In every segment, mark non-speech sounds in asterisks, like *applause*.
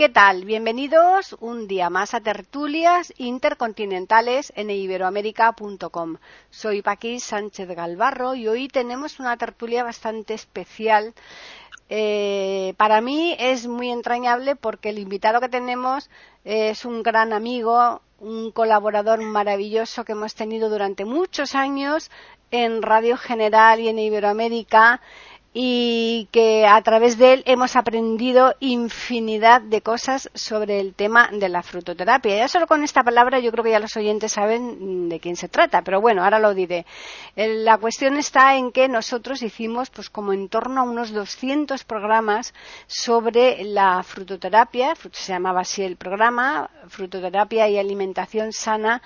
¿Qué tal? Bienvenidos un día más a tertulias intercontinentales en iberoamérica.com. Soy Paqui Sánchez Galvarro y hoy tenemos una tertulia bastante especial. Eh, para mí es muy entrañable porque el invitado que tenemos es un gran amigo, un colaborador maravilloso que hemos tenido durante muchos años en Radio General y en Iberoamérica y que a través de él hemos aprendido infinidad de cosas sobre el tema de la frutoterapia. Ya solo con esta palabra yo creo que ya los oyentes saben de quién se trata, pero bueno, ahora lo diré. La cuestión está en que nosotros hicimos pues como en torno a unos 200 programas sobre la frutoterapia, se llamaba así el programa, frutoterapia y alimentación sana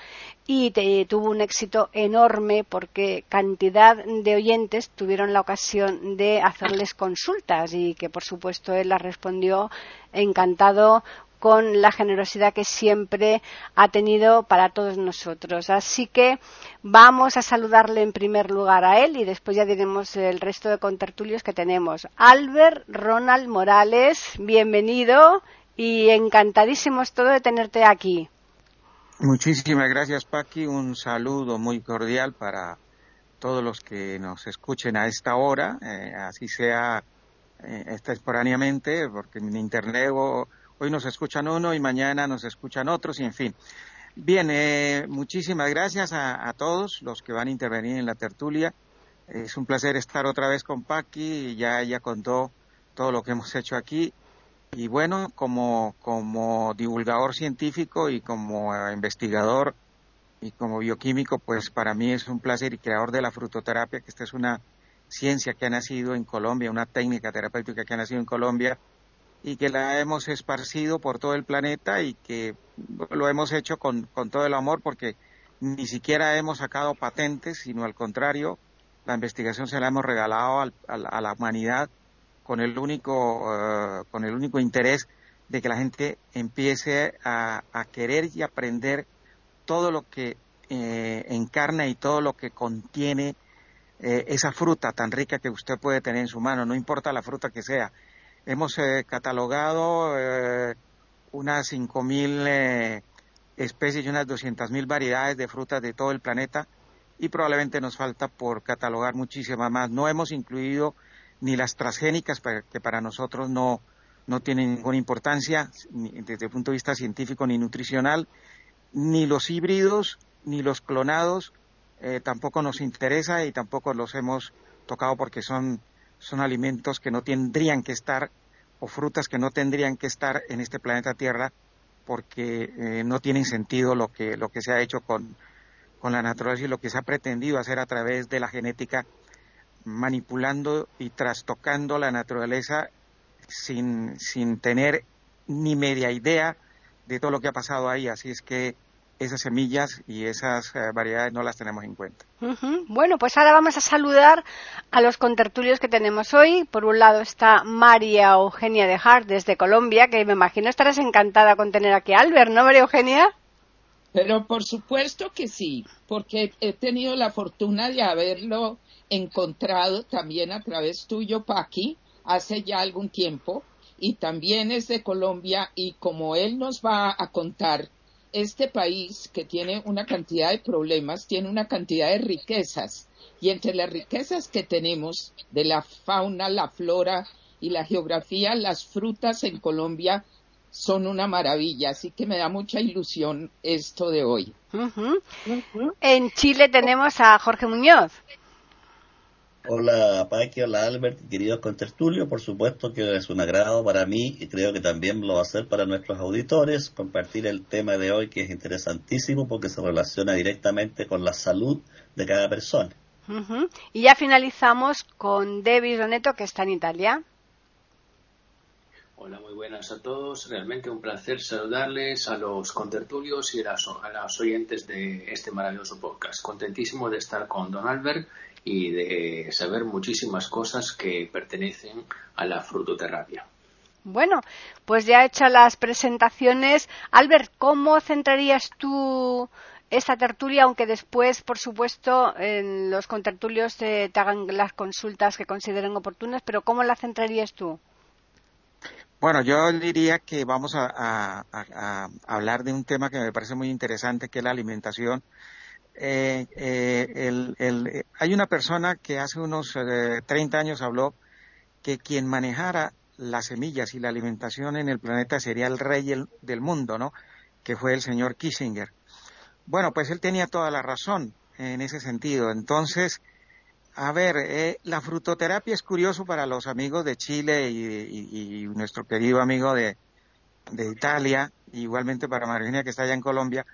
y tuvo un éxito enorme porque cantidad de oyentes tuvieron la ocasión de hacerles consultas y que por supuesto él las respondió encantado con la generosidad que siempre ha tenido para todos nosotros. Así que vamos a saludarle en primer lugar a él y después ya diremos el resto de contertulios que tenemos. Albert Ronald Morales, bienvenido y encantadísimos todo de tenerte aquí. Muchísimas gracias, Paqui. Un saludo muy cordial para todos los que nos escuchen a esta hora, eh, así sea eh, extemporáneamente, porque en Internet hoy nos escuchan uno y mañana nos escuchan otros, y en fin. Bien, eh, muchísimas gracias a, a, todos los que van a intervenir en la tertulia. Es un placer estar otra vez con Paqui, ya ella contó todo lo que hemos hecho aquí y bueno, como, como divulgador científico y como eh, investigador y como bioquímico, pues para mí es un placer y creador de la frutoterapia, que esta es una ciencia que ha nacido en Colombia, una técnica terapéutica que ha nacido en Colombia y que la hemos esparcido por todo el planeta y que lo hemos hecho con, con todo el amor porque ni siquiera hemos sacado patentes, sino al contrario, la investigación se la hemos regalado al, a la humanidad con el único, uh, con el único interés de que la gente empiece a, a querer y aprender todo lo que eh, encarna y todo lo que contiene eh, esa fruta tan rica que usted puede tener en su mano, no importa la fruta que sea. Hemos eh, catalogado unas 5.000 eh, especies y unas 200.000 variedades de frutas de todo el planeta y probablemente nos falta por catalogar muchísimas más. No hemos incluido ni las transgénicas, que para nosotros no, no tienen ninguna importancia ni desde el punto de vista científico ni nutricional, ni los híbridos, ni los clonados, eh, tampoco nos interesa y tampoco los hemos tocado porque son, son alimentos que no tendrían que estar o frutas que no tendrían que estar en este planeta Tierra porque eh, no tienen sentido lo que, lo que se ha hecho con, con la naturaleza y lo que se ha pretendido hacer a través de la genética manipulando y trastocando la naturaleza sin, sin tener ni media idea de todo lo que ha pasado ahí. Así es que esas semillas y esas eh, variedades no las tenemos en cuenta. Uh -huh. Bueno, pues ahora vamos a saludar a los contertulios que tenemos hoy. Por un lado está María Eugenia de Hart desde Colombia, que me imagino estarás encantada con tener aquí a Albert, ¿no, María Eugenia? Pero por supuesto que sí, porque he tenido la fortuna de haberlo encontrado también a través tuyo, Paqui, hace ya algún tiempo, y también es de Colombia, y como él nos va a contar, este país que tiene una cantidad de problemas, tiene una cantidad de riquezas, y entre las riquezas que tenemos de la fauna, la flora y la geografía, las frutas en Colombia son una maravilla, así que me da mucha ilusión esto de hoy. Uh -huh. Uh -huh. En Chile tenemos a Jorge Muñoz. Hola Paqui, hola Albert, queridos contertulios, por supuesto que es un agrado para mí y creo que también lo va a ser para nuestros auditores compartir el tema de hoy que es interesantísimo porque se relaciona directamente con la salud de cada persona. Uh -huh. Y ya finalizamos con David Roneto que está en Italia. Hola, muy buenas a todos. Realmente un placer saludarles a los contertulios y a, los oyentes de este maravilloso podcast. Contentísimo de estar con Don Albert y de saber muchísimas cosas que pertenecen a la frutoterapia. Bueno, pues ya hechas las presentaciones, Albert, ¿cómo centrarías tú esta tertulia, aunque después, por supuesto, en los contertulios te hagan las consultas que consideren oportunas, pero ¿cómo la centrarías tú? Bueno, yo diría que vamos a, hablar de un tema que me parece muy interesante, que es la alimentación. Eh, eh, hay una persona que hace unos 30 eh, años habló que quien manejara las semillas y la alimentación en el planeta sería el rey del mundo, ¿no? Que fue el señor Kissinger. Bueno, pues él tenía toda la razón en ese sentido. Entonces, a ver, eh, la frutoterapia es curioso para los amigos de Chile y, nuestro querido amigo de, Italia, igualmente para Margarita que está allá en Colombia.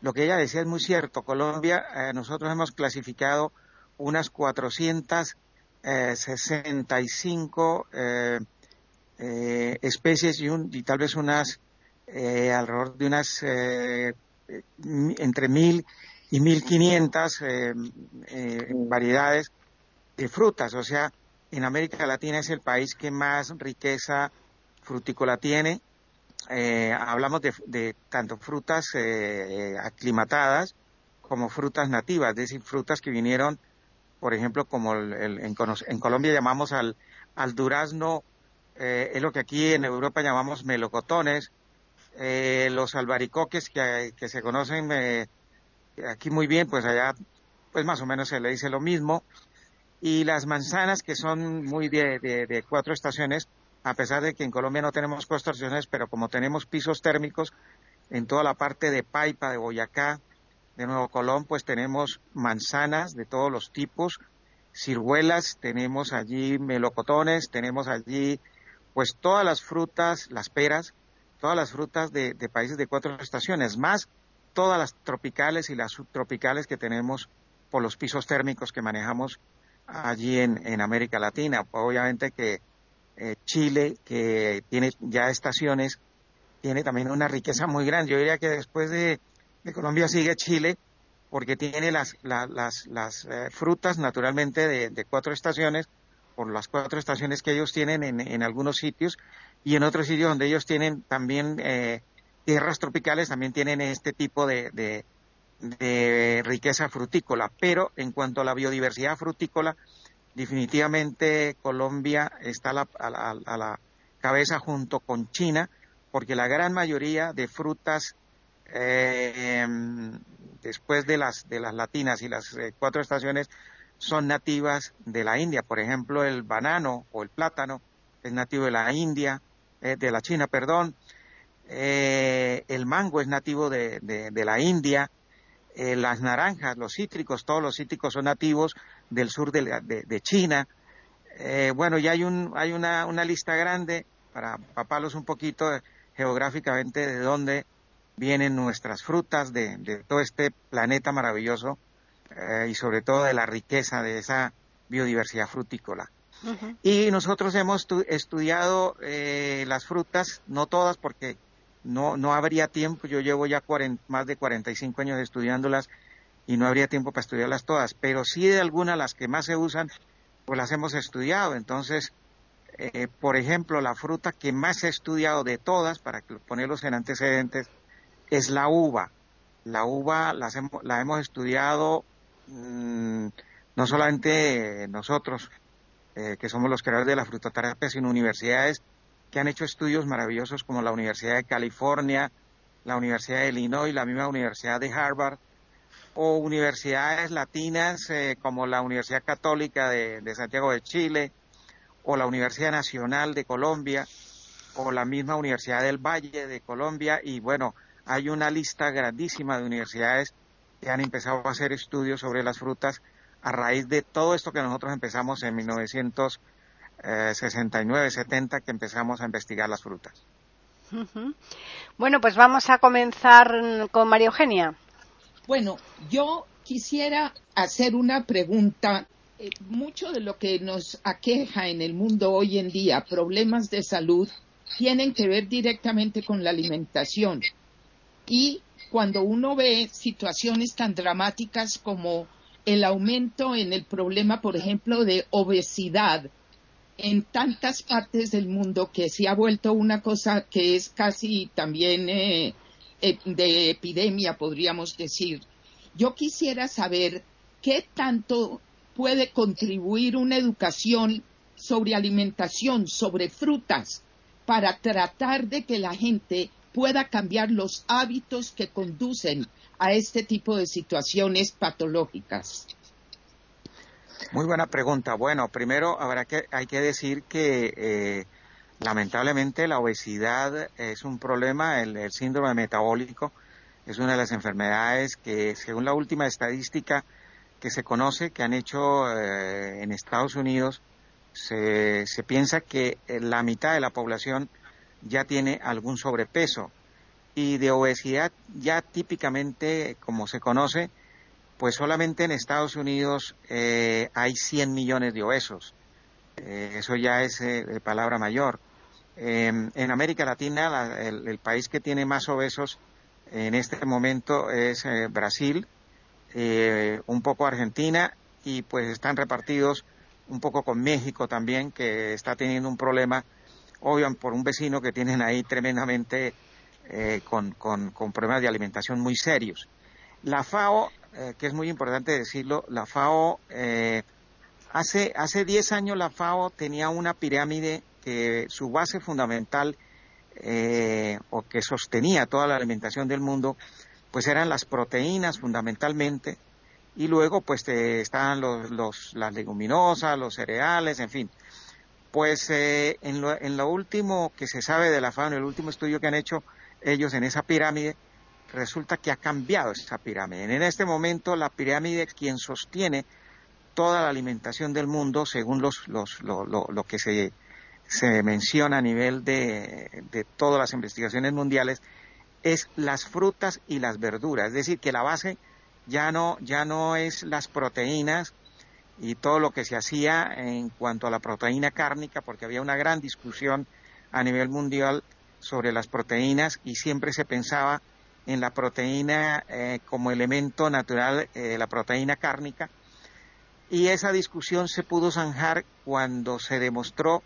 Lo que ella decía es muy cierto. Colombia, eh, nosotros hemos clasificado unas 465 eh, eh, especies y, un, y tal vez unas alrededor de unas entre mil y mil quinientas variedades de frutas, o sea, en América Latina es el país que más riqueza frutícola tiene. Eh, hablamos de, tanto frutas eh, aclimatadas como frutas nativas, es decir, frutas que vinieron, por ejemplo, como en, Colombia llamamos al, durazno, eh, es lo que aquí en Europa llamamos melocotones, los albaricoques que, que se conocen aquí muy bien, pues allá pues más o menos se le dice lo mismo y las manzanas que son muy de, cuatro estaciones, a pesar de que en Colombia no tenemos cuatro estaciones, pero como tenemos pisos térmicos en toda la parte de Paipa, de Boyacá, de Nuevo Colón, pues tenemos manzanas de todos los tipos, ciruelas, tenemos allí melocotones, tenemos allí pues todas las frutas, las peras, todas las frutas de, países de cuatro estaciones, más todas las tropicales y las subtropicales que tenemos por los pisos térmicos que manejamos allí en América Latina. Obviamente que eh, Chile, que tiene ya estaciones, tiene también una riqueza muy grande. Yo diría que después de, Colombia sigue Chile, porque tiene las, las, eh, frutas naturalmente de, cuatro estaciones, por las cuatro estaciones que ellos tienen en, en algunos sitios, y en otros sitios donde ellos tienen también eh, tierras tropicales, también tienen este tipo de, de riqueza frutícola, pero en cuanto a la biodiversidad frutícola, definitivamente Colombia está a la, cabeza junto con China, porque la gran mayoría de frutas eh, después de las de las latinas y las eh, cuatro estaciones son nativas de la India. Por ejemplo, el banano o el plátano es nativo de la India, eh, de la China, perdón. el mango es nativo de, de la India. Eh, las naranjas, los cítricos, todos los cítricos son nativos del sur de, China. Eh, bueno, ya hay, un, hay una, una, lista grande para paparlos un poquito geográficamente de dónde vienen nuestras frutas, de, todo este planeta maravilloso eh, y sobre todo de la riqueza de esa biodiversidad frutícola. Y nosotros hemos estudiado las frutas, no todas porque no, no habría tiempo, yo llevo ya más de 45 años estudiándolas y no habría tiempo para estudiarlas todas, pero sí de algunas, las que más se usan, pues las hemos estudiado. Entonces, eh, por ejemplo, la fruta que más he estudiado de todas, para ponerlos en antecedentes, es la uva. La uva las la hemos estudiado mm, no solamente nosotros, eh, que somos los creadores de la frutoterapia, sino universidades que han hecho estudios maravillosos como la Universidad de California, la Universidad de Illinois, la misma Universidad de Harvard, o universidades latinas eh, como la Universidad Católica de, Santiago de Chile, o la Universidad Nacional de Colombia, o la misma Universidad del Valle de Colombia, y bueno, hay una lista grandísima de universidades que han empezado a hacer estudios sobre las frutas a raíz de todo esto que nosotros empezamos en 1900 69, 70 que empezamos a investigar las frutas. Bueno, pues vamos a comenzar con María Eugenia. Bueno, yo quisiera hacer una pregunta. Eh, mucho de lo que nos aqueja en el mundo hoy en día, problemas de salud, tienen que ver directamente con la alimentación. Y cuando uno ve situaciones tan dramáticas como el aumento en el problema, por ejemplo, de obesidad en tantas partes del mundo que se ha vuelto una cosa que es casi también eh, de epidemia, podríamos decir. Yo quisiera saber qué tanto puede contribuir una educación sobre alimentación, sobre frutas, para tratar de que la gente pueda cambiar los hábitos que conducen a este tipo de situaciones patológicas. Muy buena pregunta. Bueno, primero habrá que, hay que decir que eh, lamentablemente la obesidad es un problema, el, síndrome metabólico es una de las enfermedades que, según la última estadística que se conoce, que han hecho eh, en Estados Unidos, se, se piensa que la mitad de la población ya tiene algún sobrepeso y de obesidad ya típicamente, como se conoce, pues solamente en Estados Unidos eh, hay 100 millones de obesos. Eh, eso ya es eh, palabra mayor. Em, en América Latina, el, país que tiene más obesos en este momento es Brasil, un poco Argentina y pues están repartidos un poco con México también, que está teniendo un problema, obvio, por un vecino que tienen ahí tremendamente eh, con, problemas de alimentación muy serios. La FAO, eh, que es muy importante decirlo, la FAO, eh, hace, hace 10 años la FAO tenía una pirámide que su base fundamental o que sostenía toda la alimentación del mundo, pues eran las proteínas fundamentalmente, y luego pues estaban los, las leguminosas, los cereales, en fin. Pues en, lo, en lo último que se sabe de la FAO, en el último estudio que han hecho, ellos en esa pirámide, resulta que ha cambiado esa pirámide. En este momento la pirámide quien sostiene toda la alimentación del mundo, según los, los, lo, lo, que se, se, menciona a nivel de, todas las investigaciones mundiales, es las frutas y las verduras. Es decir, que la base ya no, ya no es las proteínas y todo lo que se hacía en cuanto a la proteína cárnica, porque había una gran discusión a nivel mundial sobre las proteínas y siempre se pensaba en la proteína eh, como elemento natural, eh, la proteína cárnica, y esa discusión se pudo zanjar cuando se demostró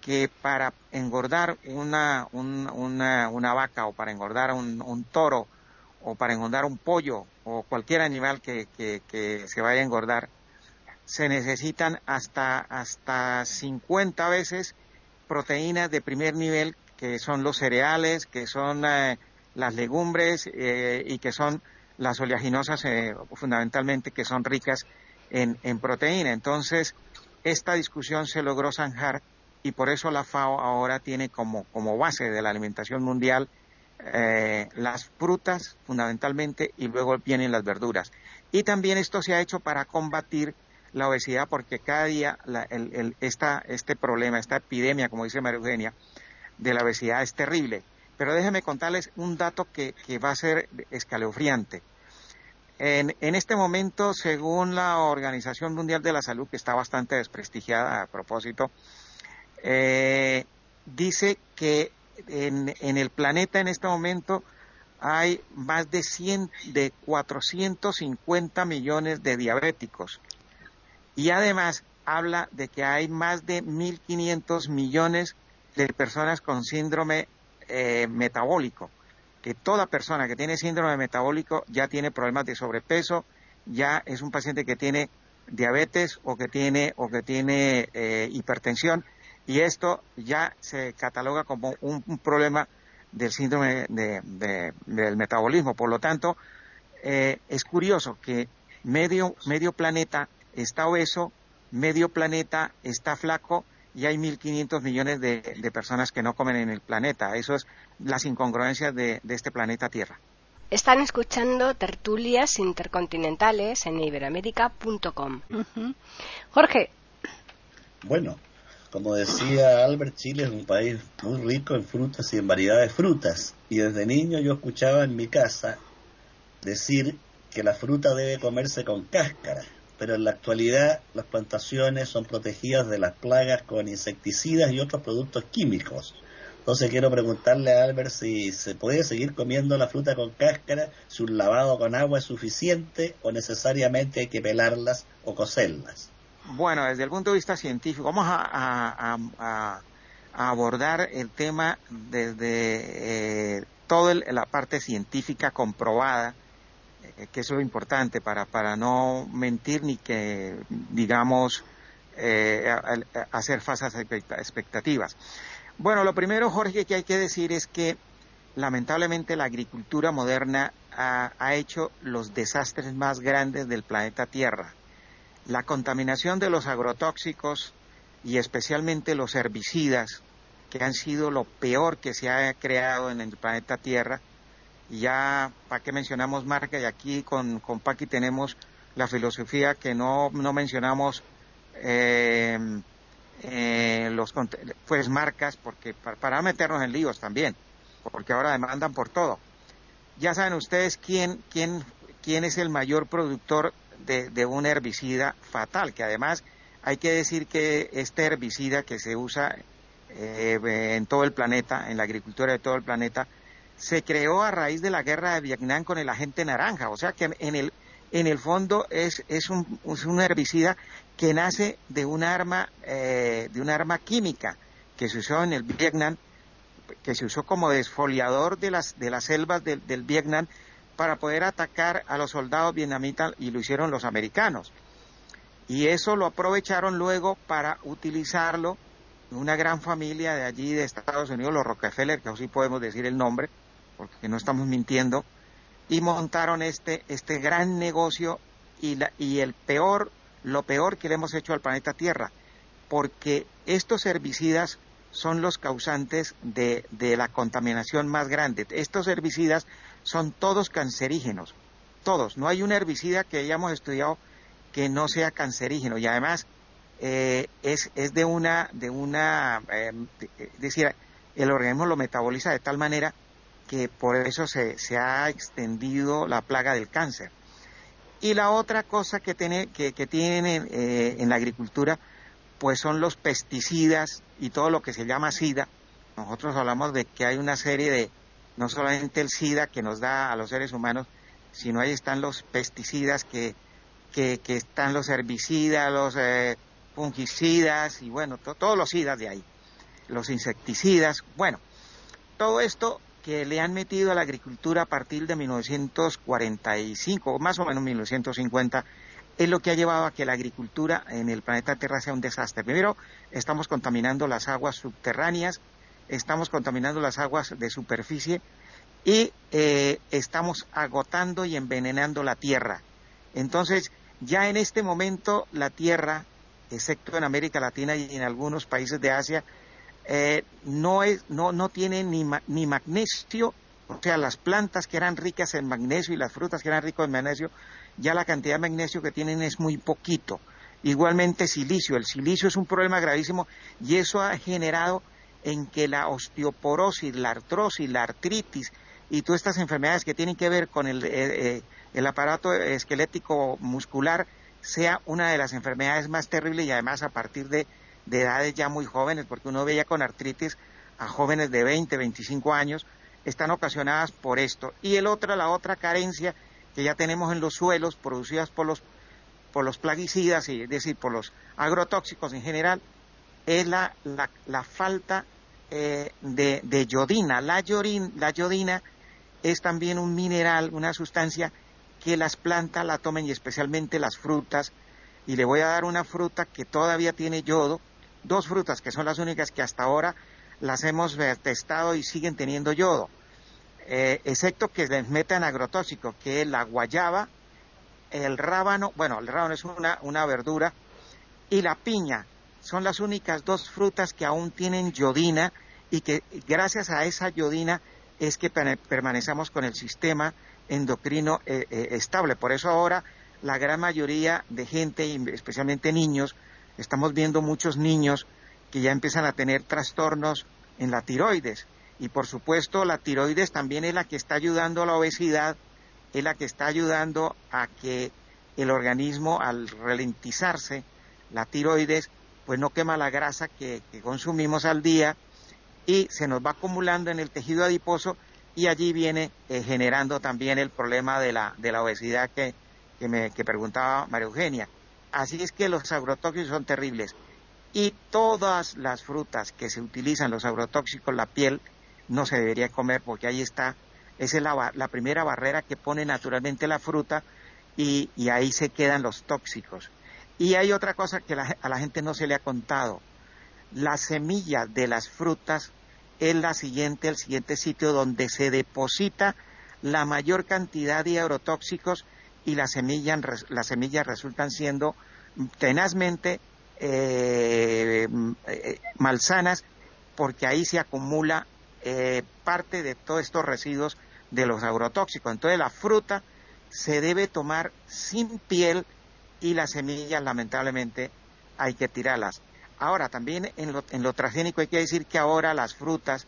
que para engordar una, una, vaca o para engordar un, toro o para engordar un pollo o cualquier animal que, que, se vaya a engordar, se necesitan hasta, hasta 50 veces proteínas de primer nivel que son los cereales, que son eh, las legumbres eh, y que son las oleaginosas eh, fundamentalmente que son ricas en, proteína. Entonces, esta discusión se logró zanjar y por eso la FAO ahora tiene como, como base de la alimentación mundial las frutas fundamentalmente y luego vienen las verduras. Y también esto se ha hecho para combatir la obesidad porque cada día este problema, esta epidemia, como dice María Eugenia, de la obesidad es terrible. Pero déjenme contarles un dato que, va a ser escalofriante. En, este momento, según la Organización Mundial de la Salud, que está bastante desprestigiada a propósito, eh, dice que en, el planeta en este momento hay más de 100, de 450 millones de diabéticos. Y además habla de que hay más de 1.500 millones de personas con síndrome eh, metabólico, que toda persona que tiene síndrome metabólico ya tiene problemas de sobrepeso, ya es un paciente que tiene diabetes o que tiene o que tiene eh, hipertensión y esto ya se cataloga como un, problema del síndrome del metabolismo. Por lo tanto, eh, es curioso que medio, medio planeta está obeso, medio planeta está flaco y hay 1.500 millones de, personas que no comen en el planeta. Eso es las incongruencias de, este planeta Tierra. Están escuchando tertulias intercontinentales en iberoamérica.com. Jorge. Bueno, como decía Albert, Chile es un país muy rico en frutas y en variedades de frutas. Y desde niño yo escuchaba en mi casa decir que la fruta debe comerse con cáscara pero en la actualidad las plantaciones son protegidas de las plagas con insecticidas y otros productos químicos. Entonces quiero preguntarle a Albert si se puede seguir comiendo la fruta con cáscara, si un lavado con agua es suficiente o necesariamente hay que pelarlas o cocerlas. Bueno, desde el punto de vista científico, vamos a, abordar el tema desde eh, toda la parte científica comprobada, eh, que eso es importante para, para no mentir ni que, digamos, eh, hacer falsas expectativas. Bueno, lo primero, Jorge, que hay que decir es que lamentablemente la agricultura moderna ha, hecho los desastres más grandes del planeta Tierra. La contaminación de los agrotóxicos y especialmente los herbicidas, que han sido lo peor que se ha creado en el planeta Tierra. Y ya, ¿para qué mencionamos marca? Y aquí con, con Paqui tenemos la filosofía que no, no mencionamos eh, eh, los pues marcas porque para, meternos en líos también porque ahora demandan por todo ya saben ustedes quién quién quién es el mayor productor de, un herbicida fatal que además hay que decir que este herbicida que se usa eh, en todo el planeta en la agricultura de todo el planeta se creó a raíz de la guerra de Vietnam con el agente naranja. O sea que en el en el fondo es, es, un, un herbicida que nace de un arma, eh, de un arma química que se usó en el Vietnam, que se usó como desfoliador de las, de las selvas del Vietnam para poder atacar a los soldados vietnamitas y lo hicieron los americanos. Y eso lo aprovecharon luego para utilizarlo una gran familia de allí de Estados Unidos, los Rockefeller, que así podemos decir el nombre, porque no estamos mintiendo, y montaron este, este gran negocio y, la, y el peor, lo peor que le hemos hecho al planeta Tierra, porque estos herbicidas son los causantes de, de la contaminación más grande. Estos herbicidas son todos cancerígenos, todos. No hay un herbicida que hayamos estudiado que no sea cancerígeno y además eh, es, es de una, de una, eh, es decir, el organismo lo metaboliza de tal manera que por eso se, se ha extendido la plaga del cáncer. Y la otra cosa que, tiene, que, tienen eh, en la agricultura, pues son los pesticidas y todo lo que se llama SIDA. Nosotros hablamos de que hay una serie de, no solamente el SIDA que nos da a los seres humanos, sino ahí están los pesticidas que, que, están los herbicidas, los eh, fungicidas y bueno, todos los SIDA de ahí, los insecticidas. Bueno, todo esto que le han metido a la agricultura a partir de 1945, o más o menos 1950, es lo que ha llevado a que la agricultura en el planeta Tierra sea un desastre. Primero, estamos contaminando las aguas subterráneas, estamos contaminando las aguas de superficie y eh, estamos agotando y envenenando la tierra. Entonces, ya en este momento la tierra, excepto en América Latina y en algunos países de Asia, eh, no, es, no, no tiene ni, ni magnesio, o sea, las plantas que eran ricas en magnesio y las frutas que eran ricas en magnesio, ya la cantidad de magnesio que tienen es muy poquito. Igualmente silicio, el silicio es un problema gravísimo y eso ha generado en que la osteoporosis, la artrosis, la artritis y todas estas enfermedades que tienen que ver con el, eh, eh, el aparato esquelético muscular sea una de las enfermedades más terribles y además a partir de de edades ya muy jóvenes, porque uno veía con artritis a jóvenes de 20, 25 años, están ocasionadas por esto. Y el otro, la otra carencia que ya tenemos en los suelos producidas por los, por los plaguicidas, es decir, por los agrotóxicos en general, es la, la, falta eh, de, yodina. La, la yodina es también un mineral, una sustancia que las plantas la tomen y especialmente las frutas. Y le voy a dar una fruta que todavía tiene yodo, dos frutas que son las únicas que hasta ahora las hemos testado y siguen teniendo yodo, eh, excepto que les metan agrotóxico, que es la guayaba, el rábano, bueno, el rábano es una, una verdura, y la piña. Son las únicas dos frutas que aún tienen yodina y que gracias a esa yodina es que permanecemos con el sistema endocrino eh, estable. Por eso ahora la gran mayoría de gente, especialmente niños, estamos viendo muchos niños que ya empiezan a tener trastornos en la tiroides. Y por supuesto la tiroides también es la que está ayudando a la obesidad, es la que está ayudando a que el organismo al ralentizarse, la tiroides, pues no quema la grasa que, consumimos al día y se nos va acumulando en el tejido adiposo y allí viene eh, generando también el problema de la, de la obesidad que, que, me, que preguntaba María Eugenia. Así es que los agrotóxicos son terribles y todas las frutas que se utilizan, los agrotóxicos, la piel, no se debería comer porque ahí está, esa es la, la primera barrera que pone naturalmente la fruta y, ahí se quedan los tóxicos. Y hay otra cosa que a la gente no se le ha contado. La semilla de las frutas es la siguiente, el siguiente sitio donde se deposita la mayor cantidad de agrotóxicos y las semillas, las semillas resultan siendo tenazmente eh, eh, malsanas porque ahí se acumula eh, parte de todos estos residuos de los agrotóxicos. Entonces la fruta se debe tomar sin piel y las semillas lamentablemente hay que tirarlas. Ahora, también en lo, en lo transgénico hay que decir que ahora las frutas,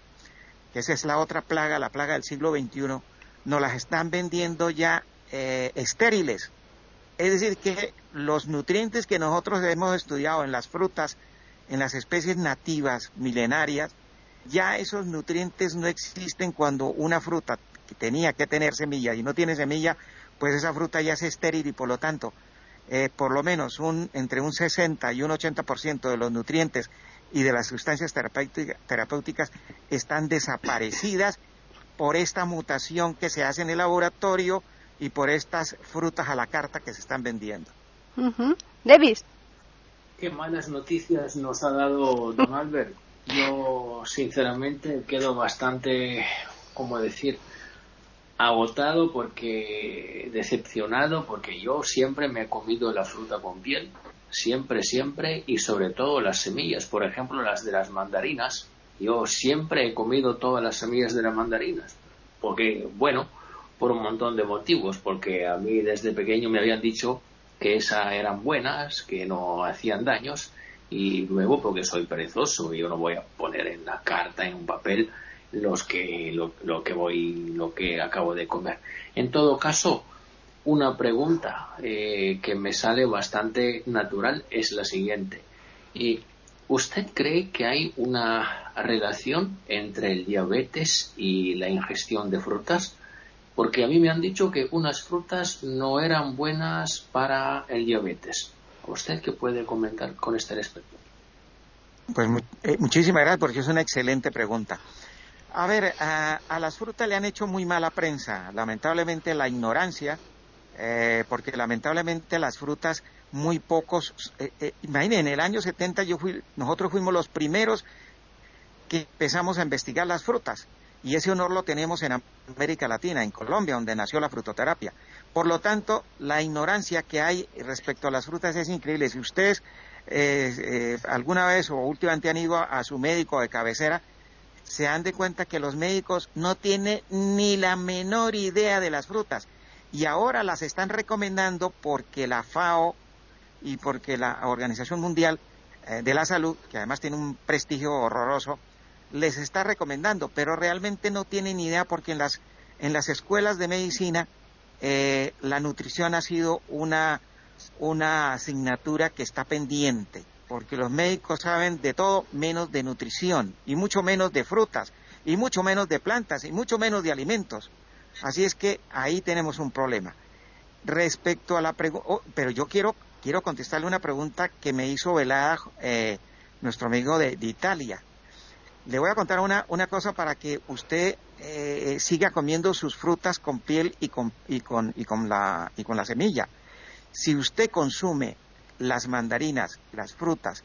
que esa es la otra plaga, la plaga del siglo XXI, nos las están vendiendo ya eh, estériles. Es decir, que los nutrientes que nosotros hemos estudiado en las frutas, en las especies nativas milenarias, ya esos nutrientes no existen cuando una fruta que tenía que tener semilla y no tiene semilla, pues esa fruta ya es estéril y por lo tanto eh, por lo menos un, entre un 60 y un 80% de los nutrientes y de las sustancias terapéuticas están desaparecidas por esta mutación que se hace en el laboratorio y por estas frutas a la carta que se están vendiendo. Davis. Qué malas noticias nos ha dado don Albert. Yo, sinceramente, quedo bastante, ¿cómo decir?, agotado porque decepcionado porque yo siempre me he comido la fruta con piel siempre siempre y sobre todo las semillas por ejemplo las de las mandarinas. Yo siempre he comido todas las semillas de las mandarinas porque bueno por un montón de motivos porque a mí desde pequeño me habían dicho que esas eran buenas que no hacían daños y luego porque soy perezoso yo no voy a poner en la carta en un papel los que lo, que voy lo que acabo de comer. En todo caso una pregunta eh, que me sale bastante natural es la siguiente. Y usted cree que hay una relación entre el diabetes y la ingestión de frutas porque a mí me han dicho que unas frutas no eran buenas para el diabetes. Usted qué puede comentar con este respecto pues eh, muchísimas gracias porque es una excelente pregunta a ver, a, las frutas le han hecho muy mala prensa, lamentablemente la ignorancia, eh, porque lamentablemente las frutas muy pocos, eh, eh, imaginen, en el año 70 yo fui, nosotros fuimos los primeros que empezamos a investigar las frutas y ese honor lo tenemos en América Latina, en Colombia, donde nació la frutoterapia. Por lo tanto, la ignorancia que hay respecto a las frutas es increíble. Si ustedes alguna vez o últimamente han ido a su médico de cabecera, se dan de cuenta que los médicos no tienen ni la menor idea de las frutas y ahora las están recomendando porque la FAO y porque la Organización Mundial eh, de la Salud, que además tiene un prestigio horroroso, les está recomendando, pero realmente no tienen idea porque en las, en las escuelas de medicina eh, la nutrición ha sido una, una asignatura que está pendiente porque los médicos saben de todo menos de nutrición y mucho menos de frutas y mucho menos de plantas y mucho menos de alimentos. Así es que ahí tenemos un problema. Respecto a la pregunta, oh, pero yo quiero, quiero contestarle una pregunta que me hizo Velada eh, nuestro amigo de, Italia. Le voy a contar una, una cosa para que usted eh, siga comiendo sus frutas con piel y con, y con, y con, la, y con la semilla. Si usted consume las mandarinas, las frutas,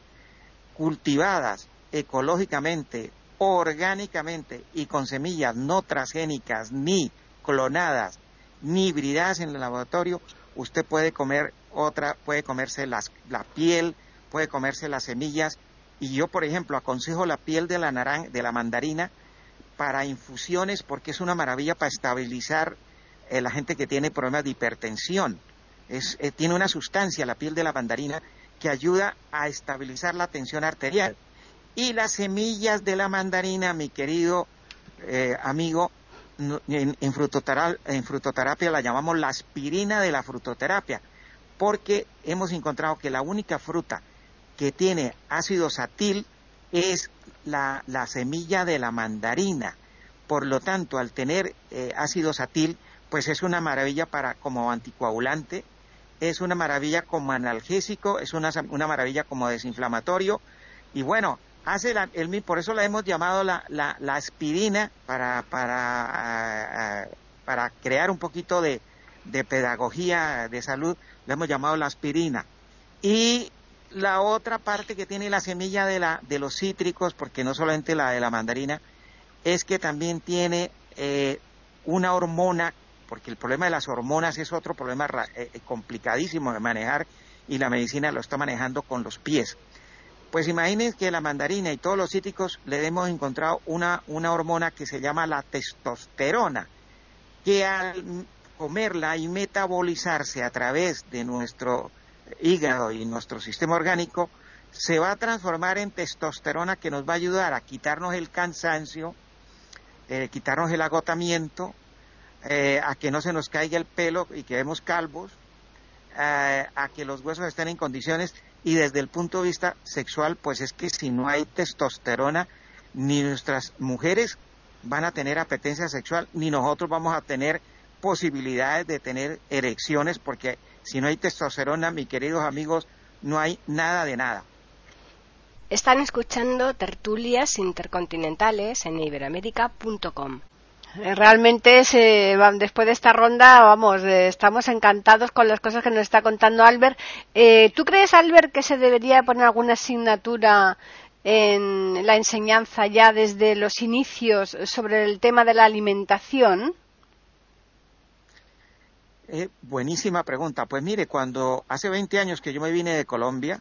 cultivadas ecológicamente, orgánicamente y con semillas no transgénicas, ni clonadas, ni hibridadas en el laboratorio, usted puede comer otra, puede comerse las, la piel, puede comerse las semillas. Y yo, por ejemplo, aconsejo la piel de la, naran de la mandarina para infusiones porque es una maravilla para estabilizar eh, la gente que tiene problemas de hipertensión. Eh, tiene una sustancia, la piel de la mandarina, que ayuda a estabilizar la tensión arterial. Y las semillas de la mandarina, mi querido eh, amigo, en, frutoterapia la llamamos la aspirina de la frutoterapia, porque hemos encontrado que la única fruta que tiene ácido satil es la, semilla de la mandarina. Por lo tanto, al tener eh, ácido satil, pues es una maravilla para como anticoagulante, es una maravilla como analgésico, es una, una maravilla como desinflamatorio y bueno, hace la, el, por eso la hemos llamado la, la, aspirina para, para, eh, para crear un poquito de, de pedagogía de salud, la hemos llamado la aspirina. Y la otra parte que tiene la semilla de, la, de los cítricos, porque no solamente la de la mandarina, es que también tiene eh, una hormona, porque el problema de las hormonas es otro problema eh, eh, complicadísimo de manejar y la medicina lo está manejando con los pies. Pues imaginen que la mandarina y todos los cítricos le hemos encontrado una, una hormona que se llama la testosterona, que al comerla y metabolizarse a través de nuestro hígado y nuestro sistema orgánico, se va a transformar en testosterona que nos va a ayudar a quitarnos el cansancio, eh, quitarnos el agotamiento, eh, a que no se nos caiga el pelo y quedemos calvos, eh, a que los huesos estén en condiciones y desde el punto de vista sexual, pues es que si no hay testosterona, ni nuestras mujeres van a tener apetencia sexual, ni nosotros vamos a tener posibilidades de tener erecciones, porque si no hay testosterona, mis queridos amigos, no hay nada de nada. Están escuchando tertulias intercontinentales en iberoamérica.com. Eh, realmente, después de esta ronda, vamos, eh, estamos encantados con las cosas que nos está contando Albert. Eh, ¿Tú crees, Albert, que se debería poner alguna asignatura en la enseñanza ya desde los inicios sobre el tema de la alimentación? Eh, buenísima pregunta. Pues mire, cuando hace 20 años que yo me vine de Colombia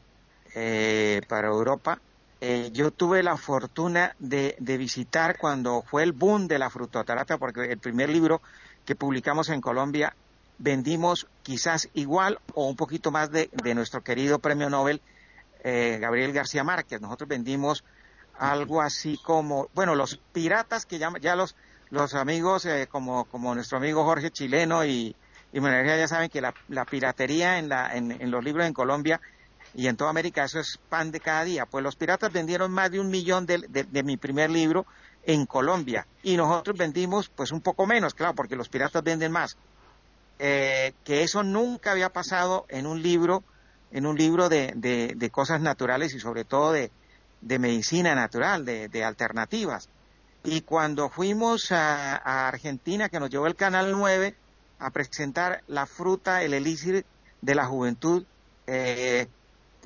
eh, para Europa, eh, yo tuve la fortuna de, visitar cuando fue el boom de la frutoterapia, porque el primer libro que publicamos en Colombia vendimos quizás igual o un poquito más de, nuestro querido premio Nobel Gabriel García Márquez. Nosotros vendimos algo así como, bueno, los piratas que ya, ya los, los amigos como, como nuestro amigo Jorge Chileno y, y bueno, ya saben que la, piratería en, la, en, los libros en Colombia y en toda América eso es pan de cada día. Pues los piratas vendieron más de un millón de, mi primer libro en Colombia y nosotros vendimos pues un poco menos, claro, porque los piratas venden más. Eh, que eso nunca había pasado en un libro, en un libro de, de cosas naturales y sobre todo de, medicina natural, de, alternativas. Y cuando fuimos a, a Argentina, que nos llevó el Canal 9, a presentar la fruta, el elixir de la juventud. Eh,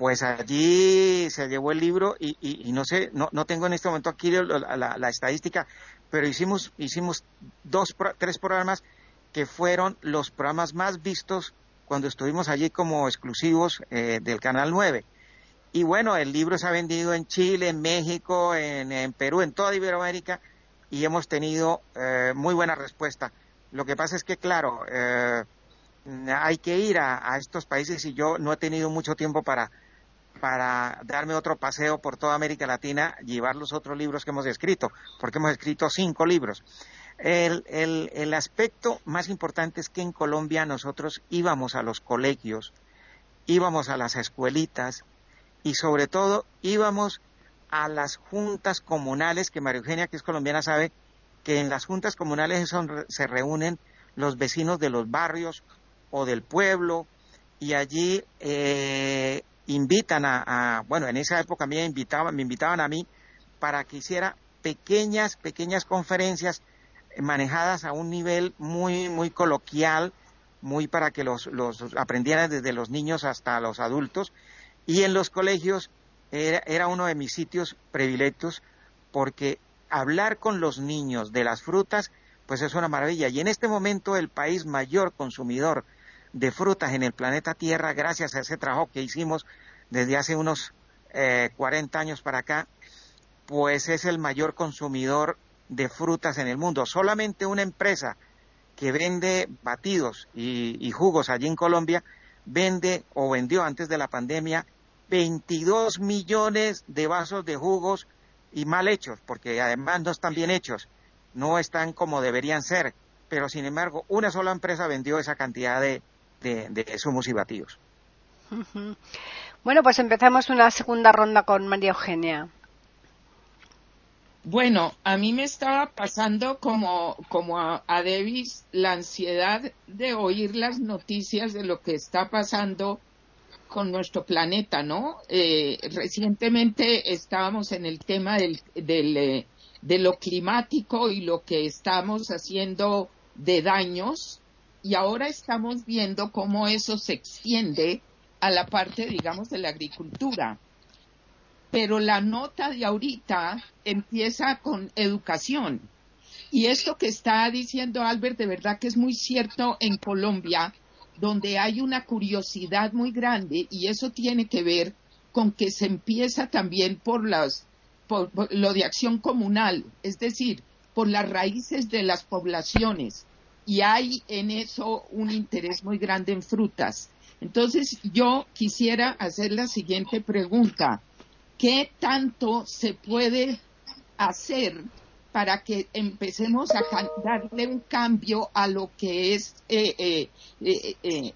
pues allí se llevó el libro y, no sé, no, no, tengo en este momento aquí la, estadística, pero hicimos, hicimos dos, tres programas que fueron los programas más vistos cuando estuvimos allí como exclusivos eh, del Canal 9. Y bueno, el libro se ha vendido en Chile, en México, en, Perú, en toda Iberoamérica y hemos tenido eh, muy buena respuesta. Lo que pasa es que, claro, eh, hay que ir a, estos países y yo no he tenido mucho tiempo para, para darme otro paseo por toda América Latina, llevar los otros libros que hemos escrito, porque hemos escrito cinco libros. El, el, el aspecto más importante es que en Colombia nosotros íbamos a los colegios, íbamos a las escuelitas y sobre todo íbamos a las juntas comunales que María Eugenia, que es colombiana, sabe que en las juntas comunales se reúnen los vecinos de los barrios o del pueblo y allí eh, invitan a, bueno, en esa época me invitaban, me invitaban a mí para que hiciera pequeñas, pequeñas conferencias manejadas a un nivel muy, muy coloquial, muy para que los, los aprendieran desde los niños hasta los adultos. Y en los colegios era, era uno de mis sitios predilectos porque hablar con los niños de las frutas, pues es una maravilla. Y en este momento el país mayor consumidor de frutas en el planeta Tierra, gracias a ese trabajo que hicimos desde hace unos 40 eh, años para acá, pues es el mayor consumidor de frutas en el mundo. Solamente una empresa que vende batidos y, y jugos allí en Colombia vende o vendió antes de la pandemia 22 millones de vasos de jugos y mal hechos, porque además no están bien hechos, no están como deberían ser, pero sin embargo una sola empresa vendió esa cantidad de, de, de zumos y batidos. Bueno, pues empezamos una segunda ronda con María Eugenia. Bueno, a mí me estaba pasando como, como a, a Davis la ansiedad de oír las noticias de lo que está pasando con nuestro planeta, ¿no? Eh, recientemente estábamos en el tema del, del, eh, de lo climático y lo que estamos haciendo de daños y ahora estamos viendo cómo eso se extiende a la parte, digamos, de la agricultura. Pero la nota de ahorita empieza con educación. Y esto que está diciendo Albert, de verdad que es muy cierto en Colombia, donde hay una curiosidad muy grande y eso tiene que ver con que se empieza también por las por, lo de acción comunal, es decir, por las raíces de las poblaciones. Y hay en eso un interés muy grande en frutas. Entonces, yo quisiera hacer la siguiente pregunta. ¿Qué tanto se puede hacer para que empecemos a darle un cambio a lo que es, eh, eh, eh,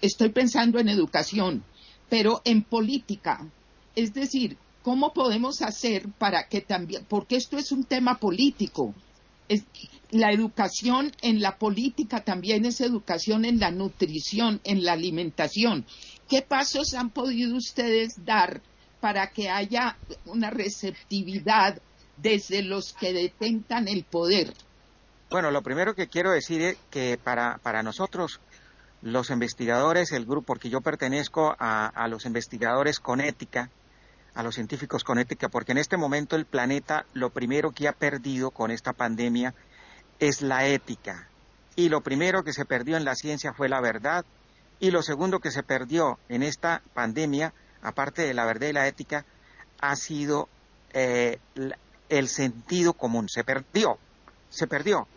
estoy pensando en educación, pero en política? Es decir, ¿Cómo podemos hacer para que también, porque esto es un tema político, la educación en la política también es educación en la nutrición, en la alimentación. ¿Qué pasos han podido ustedes dar para que haya una receptividad desde los que detentan el poder? Bueno, lo primero que quiero decir es que para, para nosotros, los investigadores, el grupo, porque yo pertenezco a, a los investigadores con ética, a los científicos con ética, porque en este momento el planeta lo primero que ha perdido con esta pandemia es la ética. Y lo primero que se perdió en la ciencia fue la verdad. Y lo segundo que se perdió en esta pandemia, aparte de la verdad y la ética, ha sido eh, el sentido común. Se perdió, se perdió.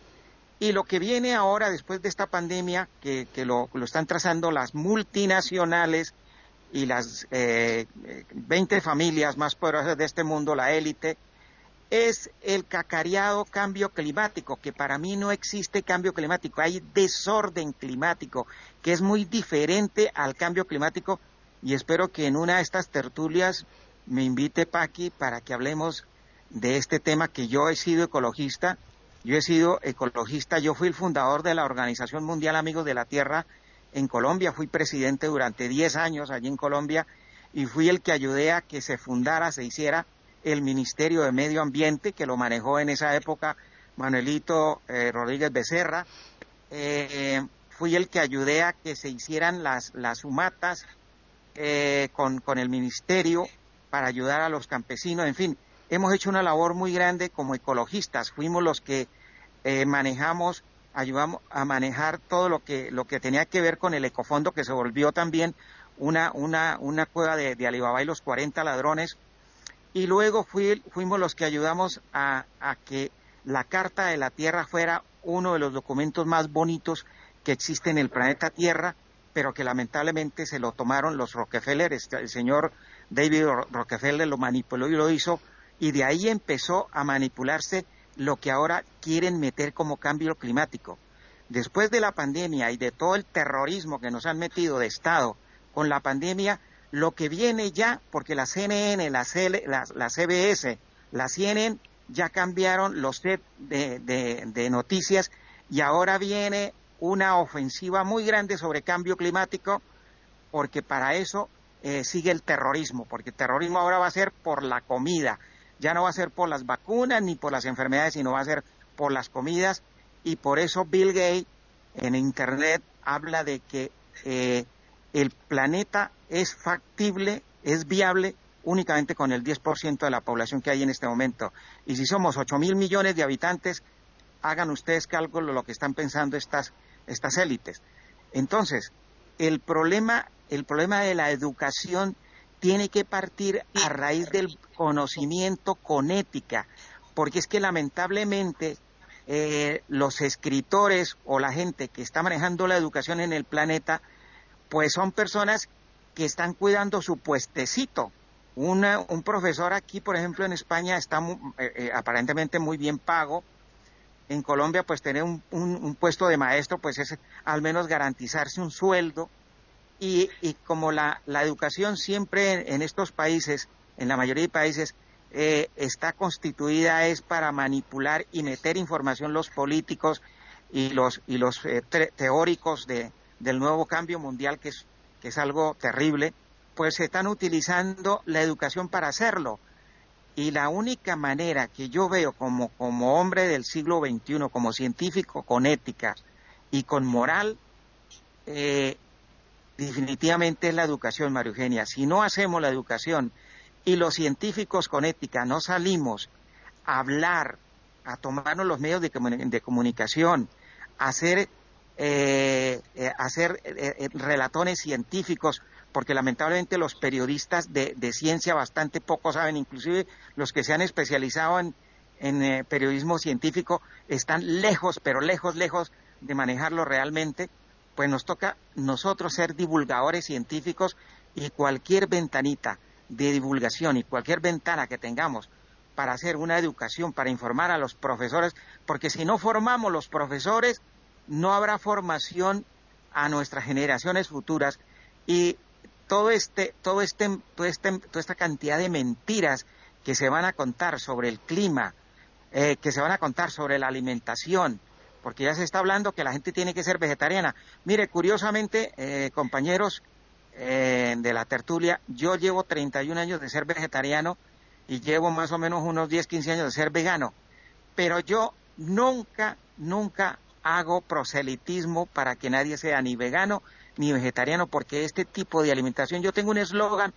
Y lo que viene ahora después de esta pandemia, que, lo, lo están trazando las multinacionales, y las eh, 20 familias más poderosas de este mundo, la élite, es el cacareado cambio climático, que para mí no existe cambio climático, hay desorden climático, que es muy diferente al cambio climático, y espero que en una de estas tertulias me invite Paqui para que hablemos de este tema que yo he sido ecologista, yo he sido ecologista, yo fui el fundador de la Organización Mundial Amigos de la Tierra, en Colombia, fui presidente durante 10 años allí en Colombia y fui el que ayudé a que se fundara, se hiciera el Ministerio de Medio Ambiente, que lo manejó en esa época Manuelito eh, Rodríguez Becerra. Eh, fui el que ayudé a que se hicieran las, las humatas eh, con, con el ministerio para ayudar a los campesinos. En fin, hemos hecho una labor muy grande como ecologistas. Fuimos los que manejamos ayudamos a manejar todo lo que, lo que tenía que ver con el ecofondo, que se volvió también una, una, una cueva de, Alibaba y los 40 ladrones. Y luego fuimos los que ayudamos a, a que la Carta de la Tierra fuera uno de los documentos más bonitos que existe en el planeta Tierra, pero que lamentablemente se lo tomaron los Rockefeller, el señor David Rockefeller lo manipuló y lo hizo, y de ahí empezó a manipularse lo que ahora quieren meter como cambio climático. Después de la pandemia y de todo el terrorismo que nos han metido de Estado con la pandemia, lo que viene ya, porque la CNN, la, la, CBS, la CNN ya cambiaron los set de, de, noticias y ahora viene una ofensiva muy grande sobre cambio climático, porque para eso eh, sigue el terrorismo, porque el terrorismo ahora va a ser por la comida, ya no va a ser por las vacunas ni por las enfermedades, sino va a ser por las comidas y por eso Bill Gates en Internet habla de que eh, el planeta es factible, es viable únicamente con el 10% de la población que hay en este momento. Y si somos 8 mil millones de habitantes, hagan ustedes cálculo lo que están pensando estas, estas élites. Entonces, el problema, el problema de la educación tiene que partir a raíz del conocimiento con ética, porque es que lamentablemente eh, los escritores o la gente que está manejando la educación en el planeta, pues son personas que están cuidando su puestecito. un profesor aquí, por ejemplo, en España está eh, eh, aparentemente muy bien pago. En Colombia, pues tener un, un puesto de maestro, pues es al menos garantizarse un sueldo y, como la, educación siempre en, estos países, en la mayoría de países, eh, está constituida es para manipular y meter información los políticos y los, y los eh, teóricos de, del nuevo cambio mundial, que es, que es algo terrible, pues están utilizando la educación para hacerlo. Y la única manera que yo veo como, como hombre del siglo XXI, como científico con ética y con moral, eh, definitivamente es la educación, María Eugenia. Si no hacemos la educación y los científicos con ética no salimos a hablar, a tomarnos los medios de, comunicación, a hacer, eh, eh, hacer relatones científicos porque lamentablemente los periodistas de, ciencia bastante poco saben, inclusive los que se han especializado en, eh, periodismo científico están lejos, pero lejos, lejos de manejarlo realmente, pues nos toca nosotros ser divulgadores científicos y cualquier ventanita de divulgación y cualquier ventana que tengamos para hacer una educación, para informar a los profesores, porque si no formamos los profesores, no habrá formación a nuestras generaciones futuras. Y todo este, todo este, este, toda esta cantidad de mentiras que se van a contar sobre el clima, eh, que se van a contar sobre la alimentación, porque ya se está hablando que la gente tiene que ser vegetariana. Mire, curiosamente, eh, compañeros eh, de la tertulia, yo llevo 31 años de ser vegetariano y llevo más o menos unos 10, 15 años de ser vegano, pero yo nunca, nunca hago proselitismo para que nadie sea ni vegano ni vegetariano, porque este tipo de alimentación, yo tengo un eslogan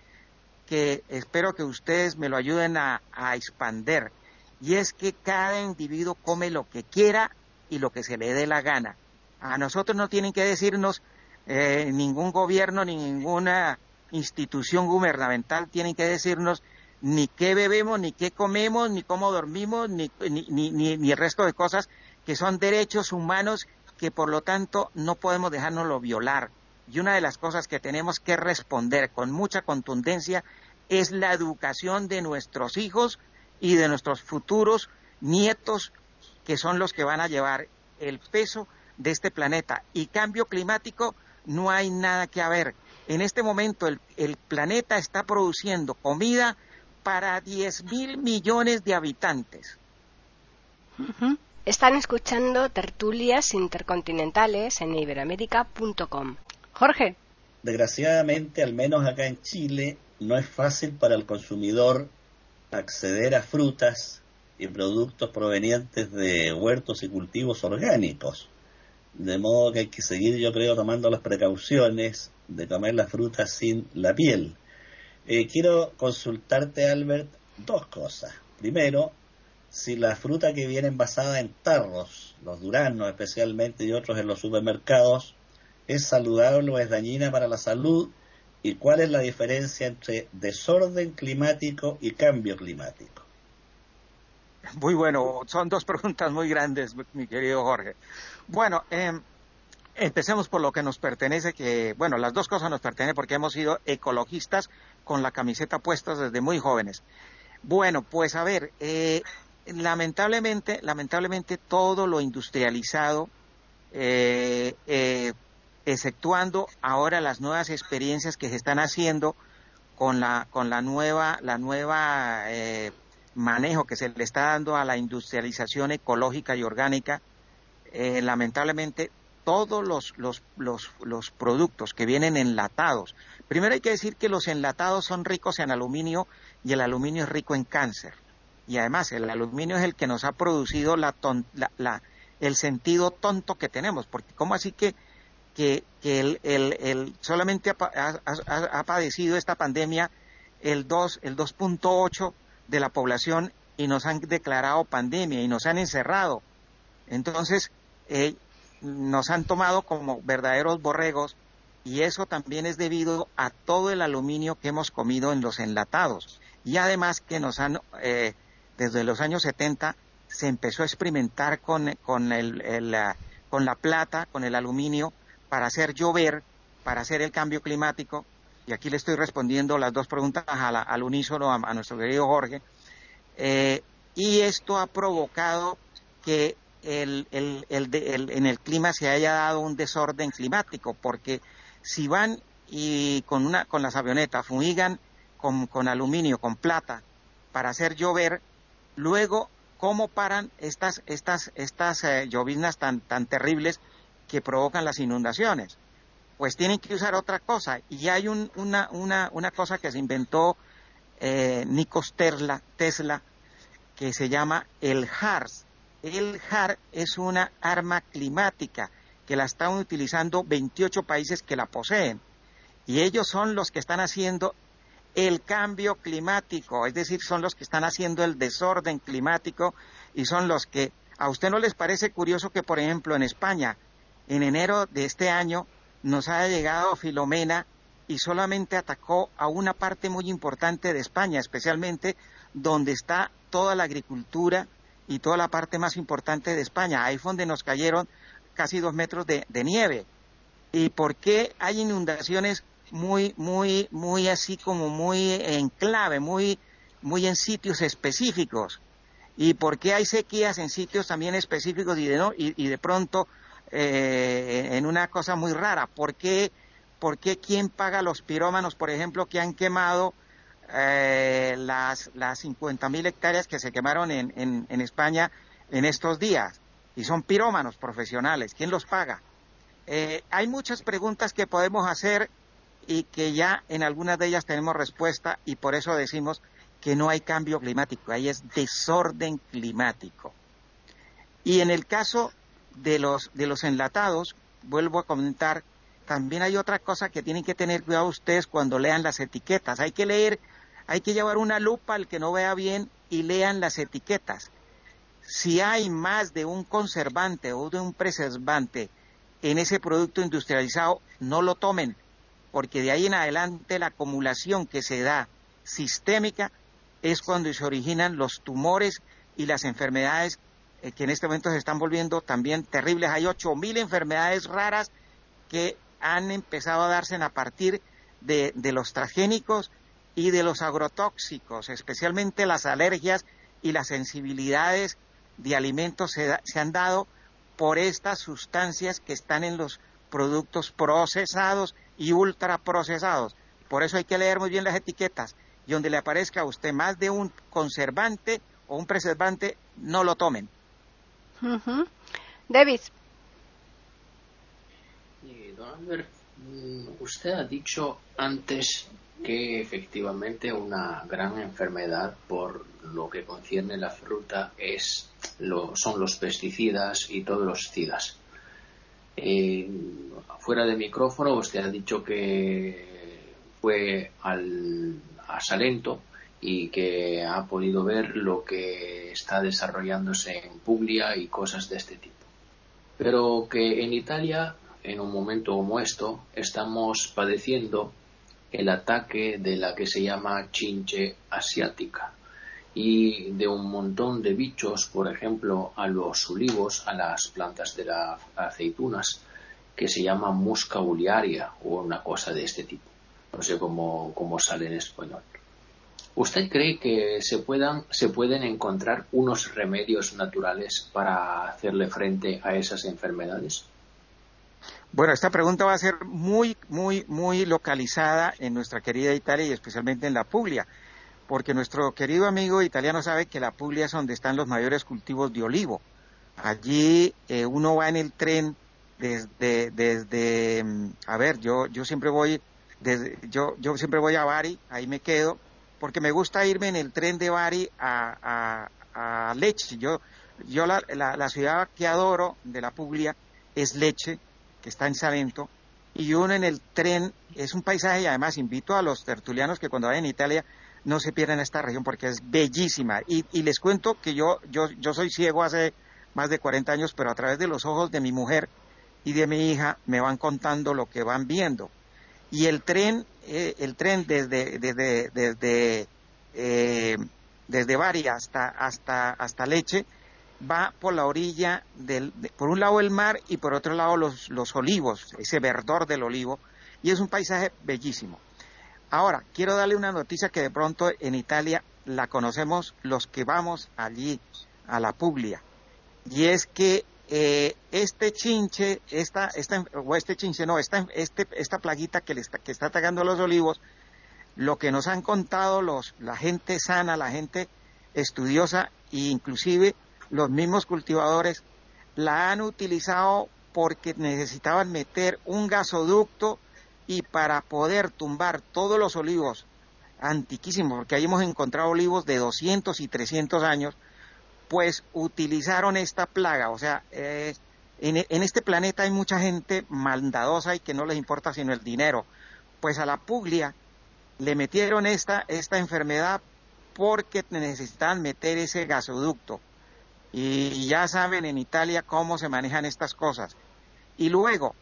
que espero que ustedes me lo ayuden a, expander, y es que cada individuo come lo que quiera y lo que se le dé la gana. A nosotros no tienen que decirnos eh, ningún gobierno ni ninguna institución gubernamental tienen que decirnos ni qué bebemos, ni qué comemos, ni cómo dormimos, ni, ni, ni, ni, el resto de cosas que son derechos humanos que por lo tanto no podemos dejárnoslo violar. Y una de las cosas que tenemos que responder con mucha contundencia es la educación de nuestros hijos y de nuestros futuros nietos, que son los que van a llevar el peso de este planeta. Y cambio climático, no hay nada que haber. En este momento el, planeta está produciendo comida para 10 mil millones de habitantes. Están escuchando tertulias intercontinentales en iberoamérica.com. Jorge. Desgraciadamente, al menos acá en Chile, no es fácil para el consumidor acceder a frutas y productos provenientes de huertos y cultivos orgánicos. De modo que hay que seguir, yo creo, tomando las precauciones de comer las frutas sin la piel. Eh, quiero consultarte, Albert, dos cosas. Primero, si la fruta que viene envasada en tarros, los duranos especialmente y otros en los supermercados, es saludable o es dañina para la salud y cuál es la diferencia entre desorden climático y cambio climático. Muy bueno, son dos preguntas muy grandes, mi querido Jorge. Bueno, em, empecemos por lo que nos pertenece, que, bueno, las dos cosas nos pertenecen porque hemos sido ecologistas con la camiseta puesta desde muy jóvenes. Bueno, pues a ver, eh, lamentablemente, lamentablemente todo lo industrializado eh, eh, exceptuando ahora las nuevas experiencias que se están haciendo con la, con la nueva, la nueva eh, manejo que se le está dando a la industrialización ecológica y orgánica, eh, lamentablemente todos los, los, los, los productos que vienen enlatados, primero hay que decir que los enlatados son ricos en aluminio y el aluminio es rico en cáncer. Y además el aluminio es el que nos ha producido la, la, el sentido tonto que tenemos, porque ¿cómo así que que, el, el, solamente ha, padecido esta pandemia el 2, el 2.8 de la población y nos han declarado pandemia y nos han encerrado. Entonces, eh, nos han tomado como verdaderos borregos y eso también es debido a todo el aluminio que hemos comido en los enlatados. Y además que nos han, eh, desde los años 70, se empezó a experimentar con, con, el, con la plata, con el aluminio, para hacer llover, para hacer el cambio climático, y aquí le estoy respondiendo las dos preguntas al unísono a, nuestro querido Jorge, eh, y esto ha provocado que el, en el clima se haya dado un desorden climático, porque si van y con, una, con las avionetas fumigan con, con aluminio, con plata, para hacer llover, luego cómo paran estas, estas, estas eh, lloviznas tan, tan terribles que provocan las inundaciones. Pues tienen que usar otra cosa. Y hay una, una, una cosa que se inventó eh, Nikos Tesla, Tesla, que se llama el HARS. El HAR es una arma climática que la están utilizando 28 países que la poseen. Y ellos son los que están haciendo el cambio climático, es decir, son los que están haciendo el desorden climático y son los que, ¿a usted no les parece curioso que, por ejemplo, en España, en enero de este año, nos haya llegado Filomena y solamente atacó a una parte muy importante de España, especialmente donde está toda la agricultura y toda la parte más importante de España. Ahí fue donde nos cayeron casi dos metros de, de nieve. ¿Y por qué hay inundaciones muy, muy, muy así como muy en clave, muy, muy en sitios específicos. ¿Y por qué hay sequías en sitios también específicos y de, no, y, de pronto eh, en una cosa muy rara? ¿Por qué, por qué quién paga los pirómanos, por ejemplo, que han quemado eh, las, las 50.000 hectáreas que se quemaron en, en, España en estos días? Y son pirómanos profesionales. ¿Quién los paga? Eh, hay muchas preguntas que podemos hacer y que ya en algunas de ellas tenemos respuesta y por eso decimos que no hay cambio climático, ahí es desorden climático. Y en el caso de los, de los enlatados, vuelvo a comentar, también hay otra cosa que tienen que tener cuidado ustedes cuando lean las etiquetas. Hay que leer, hay que llevar una lupa al que no vea bien y lean las etiquetas. Si hay más de un conservante o de un preservante en ese producto industrializado, no lo tomen porque de ahí en adelante la acumulación que se da sistémica es cuando se originan los tumores y las enfermedades eh, que en este momento se están volviendo también terribles. Hay 8.000 enfermedades raras que han empezado a darse a partir de, los transgénicos y de los agrotóxicos, especialmente las alergias y las sensibilidades de alimentos se, se han dado por estas sustancias que están en los productos procesados y ultraprocesados. Por eso hay que leer muy bien las etiquetas y donde le aparezca a usted más de un conservante o un preservante, no lo tomen. David. don mm, usted ha dicho antes que efectivamente una gran enfermedad por lo que concierne la fruta es lo, son los pesticidas y todos los cidas. Eh, fuera de micrófono, usted ha dicho que fue al, a Salento y que ha podido ver lo que está desarrollándose en Puglia y cosas de este tipo. Pero que en Italia, en un momento como esto, estamos padeciendo el ataque de la que se llama chinche asiática y de un montón de bichos, por ejemplo, a los olivos, a las plantas de las aceitunas, que se llama musca uliaria o una cosa de este tipo. No sé cómo, cómo sale en español. ¿Usted cree que se, puedan, se pueden encontrar unos remedios naturales para hacerle frente a esas enfermedades? Bueno, esta pregunta va a ser muy, muy, muy localizada en nuestra querida Italia y especialmente en la Puglia porque nuestro querido amigo italiano sabe que la Puglia es donde están los mayores cultivos de olivo. Allí eh, uno va en el tren desde, desde, mm, a ver, yo, yo siempre voy, desde, yo, yo siempre voy a Bari, ahí me quedo, porque me gusta irme en el tren de Bari a, a, Leche. Yo, yo la, la, ciudad que adoro de la Puglia es Leche, que está en Salento, y uno en el tren es un paisaje y además invito a los tertulianos que cuando vayan a Italia no se pierdan esta región porque es bellísima. Y, les cuento que yo, yo, yo soy ciego hace más de 40 años, pero a través de los ojos de mi mujer y de mi hija me van contando lo que van viendo. Y el tren, eh, el tren desde, desde, desde, eh, desde Bari hasta, hasta, hasta Leche, va por la orilla del, por un lado el mar y por otro lado los, los olivos, ese verdor del olivo, y es un paisaje bellísimo. Ahora, quiero darle una noticia que de pronto en Italia la conocemos los que vamos allí a la Puglia. Y es que eh, este chinche, esta, esta, o este chinche, no, esta, este, esta plaguita que, le está, que está atacando a los olivos, lo que nos han contado los, la gente sana, la gente estudiosa e inclusive los mismos cultivadores la han utilizado porque necesitaban meter un gasoducto y para poder tumbar todos los olivos antiquísimos, porque ahí hemos encontrado olivos de 200 y 300 años, pues utilizaron esta plaga. O sea, eh, en, en, este planeta hay mucha gente maldadosa y que no les importa sino el dinero. Pues a la Puglia le metieron esta, esta enfermedad porque necesitaban meter ese gasoducto. Y ya saben en Italia cómo se manejan estas cosas. Y luego,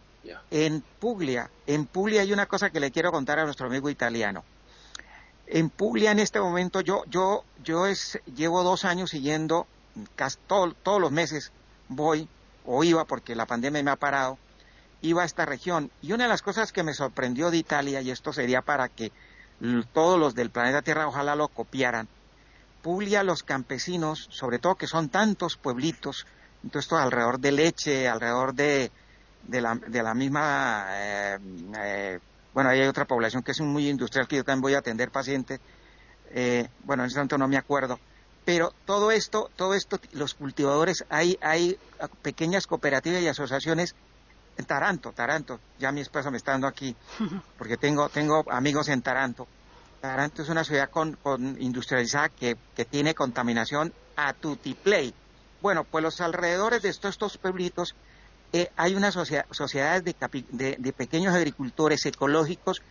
en Puglia, en Puglia hay una cosa que le quiero contar a nuestro amigo italiano. En Puglia en este momento yo, yo, yo es, llevo dos años siguiendo, casi todos los meses voy, o iba porque la pandemia me ha parado, iba a esta región. Y una de las cosas que me sorprendió de Italia, y esto sería para que todos los del planeta Tierra ojalá lo copiaran, Puglia los campesinos, sobre todo que son tantos pueblitos, entonces alrededor de Leche, alrededor de, de, la, de la misma, eh, eh, bueno, ahí hay otra población que es muy industrial, que yo también voy a atender pacientes, eh, bueno, en ese momento no me acuerdo, pero todo esto, todo esto, los cultivadores, hay, hay pequeñas cooperativas y asociaciones en Taranto, Taranto, ya mi esposa me está dando aquí, *laughs* porque tengo, tengo amigos en Taranto, Taranto es una ciudad con, industrializada que, tiene contaminación a tutiplay. Bueno, pues los alrededores de estos, estos pueblitos eh, hay unas sociedades de, de, pequeños agricultores ecológicos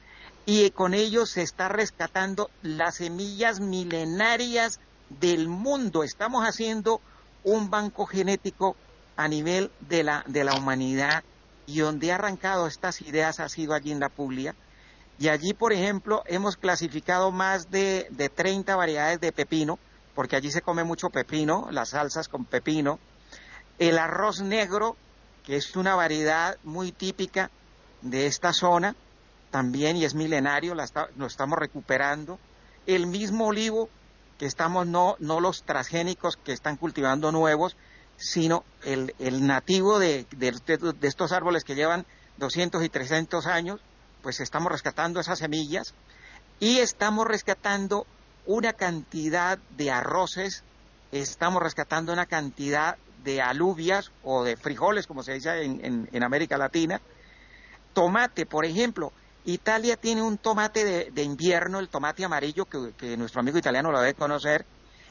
y con ellos se está rescatando las semillas milenarias del mundo. Estamos haciendo un banco genético a nivel de la, de la humanidad y donde ha arrancado estas ideas ha sido allí en la Puglia y allí, por ejemplo, hemos clasificado más de, de 30 variedades de pepino, porque allí se come mucho pepino, las salsas con pepino. El arroz negro, que es una variedad muy típica de esta zona, también y es milenario, lo estamos recuperando. El mismo olivo, que estamos no, no los transgénicos que están cultivando nuevos, sino el, el nativo de, de, estos árboles que llevan 200 y 300 años, pues estamos rescatando esas semillas y estamos rescatando una cantidad de arroces, estamos rescatando una cantidad de alubias o de frijoles, como se dice en, América Latina. Tomate, por ejemplo, Italia tiene un tomate de, invierno, el tomate amarillo, que, que, nuestro amigo italiano lo debe conocer.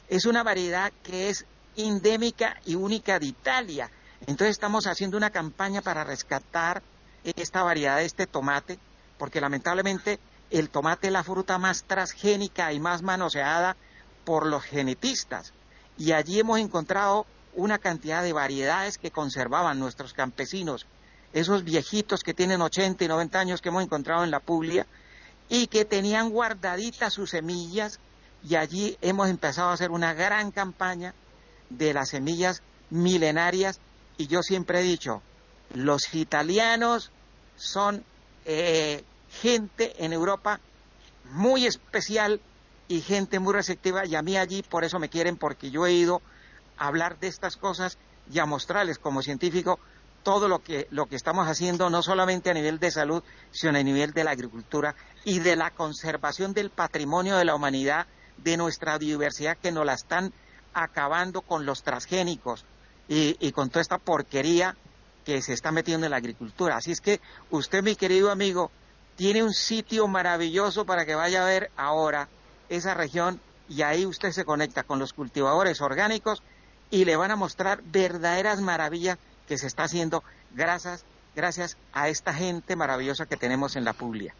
Es una variedad que es endémica y única de Italia. Entonces estamos haciendo una campaña para rescatar esta variedad de este tomate porque lamentablemente el tomate es la fruta más transgénica y más manoseada por los genetistas. Y allí hemos encontrado una cantidad de variedades que conservaban nuestros campesinos, esos viejitos que tienen 80 y 90 años que hemos encontrado en la Puglia y que tenían guardaditas sus semillas y allí hemos empezado a hacer una gran campaña de las semillas milenarias y yo siempre he dicho, los italianos son eh, gente en Europa muy especial y gente muy receptiva y a mí allí por eso me quieren porque yo he ido a hablar de estas cosas y a mostrarles como científico todo lo que, lo que estamos haciendo, no solamente a nivel de salud, sino a nivel de la agricultura y de la conservación del patrimonio de la humanidad, de nuestra biodiversidad que nos la están acabando con los transgénicos y, y con toda esta porquería que se está metiendo en la agricultura. Así es que usted, mi querido amigo, tiene un sitio maravilloso para que vaya a ver ahora esa región y ahí usted se conecta con los cultivadores orgánicos y le van a mostrar verdaderas maravillas que se está haciendo gracias, gracias a esta gente maravillosa que tenemos en la Puglia.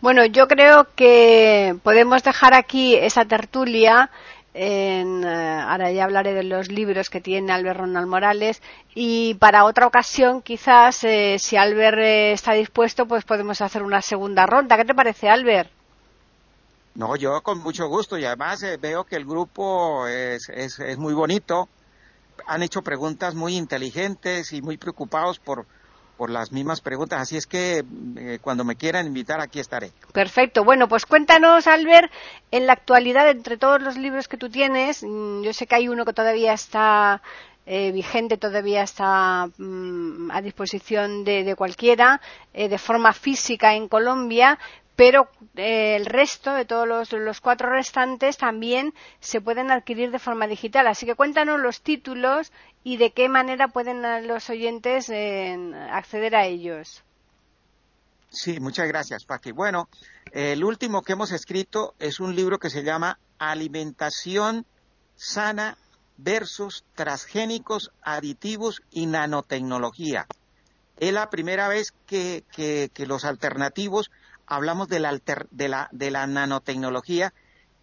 Bueno, yo creo que podemos dejar aquí esa tertulia en, eh, ahora ya hablaré de los libros que tiene Albert Ronald Morales y para otra ocasión quizás eh, si Albert eh, está dispuesto pues podemos hacer una segunda ronda. ¿Qué te parece Albert? No, yo con mucho gusto y además veo que el grupo es, es, es muy bonito. Han hecho preguntas muy inteligentes y muy preocupados por, por las mismas preguntas. Así es que eh, cuando me quieran invitar, aquí estaré. Perfecto. Bueno, pues cuéntanos, Albert, en la actualidad, entre todos los libros que tú tienes, mm, yo sé que hay uno que todavía está eh, vigente, todavía está mm, a disposición de, cualquiera, eh, de forma física en Colombia, pero eh, el resto de todos los, cuatro restantes también se pueden adquirir de forma digital. Así que cuéntanos los títulos y de qué manera pueden los oyentes acceder a ellos. Sí, muchas gracias, Paqui. Bueno, el último que hemos escrito es un libro que se llama Alimentación sana versus transgénicos, aditivos y nanotecnología. Es la primera vez que, los alternativos hablamos de la, de, la, de la nanotecnología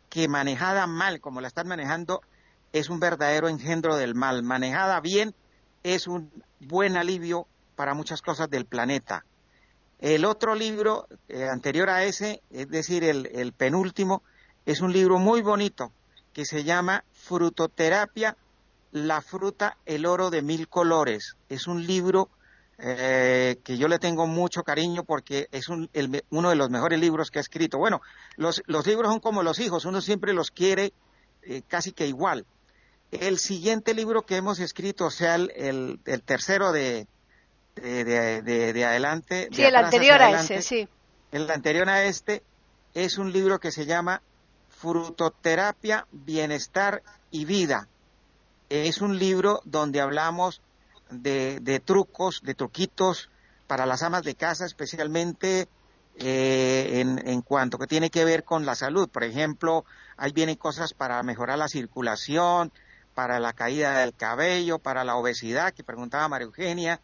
que manejada mal, como la están manejando, es un verdadero engendro del mal. Manejada bien es un buen alivio para muchas cosas del planeta. El otro libro eh, anterior a ese, es decir, el, penúltimo, es un libro muy bonito que se llama Frutoterapia, la fruta, el oro de mil colores. Es un libro eh, que yo le tengo mucho cariño porque es uno de los mejores libros que ha escrito. Bueno, los, libros son como los hijos, uno siempre los quiere eh, casi que igual. El siguiente libro que hemos escrito, o sea, el tercero de, de, adelante. Sí, el anterior a ese, sí. El anterior a este es un libro que se llama Frutoterapia, Bienestar y Vida. Es un libro donde hablamos de, trucos, de truquitos para las amas de casa, especialmente eh, en, en, cuanto que tiene que ver con la salud. Por ejemplo, ahí vienen cosas para mejorar la circulación, para la caída del cabello, para la obesidad, que preguntaba María Eugenia,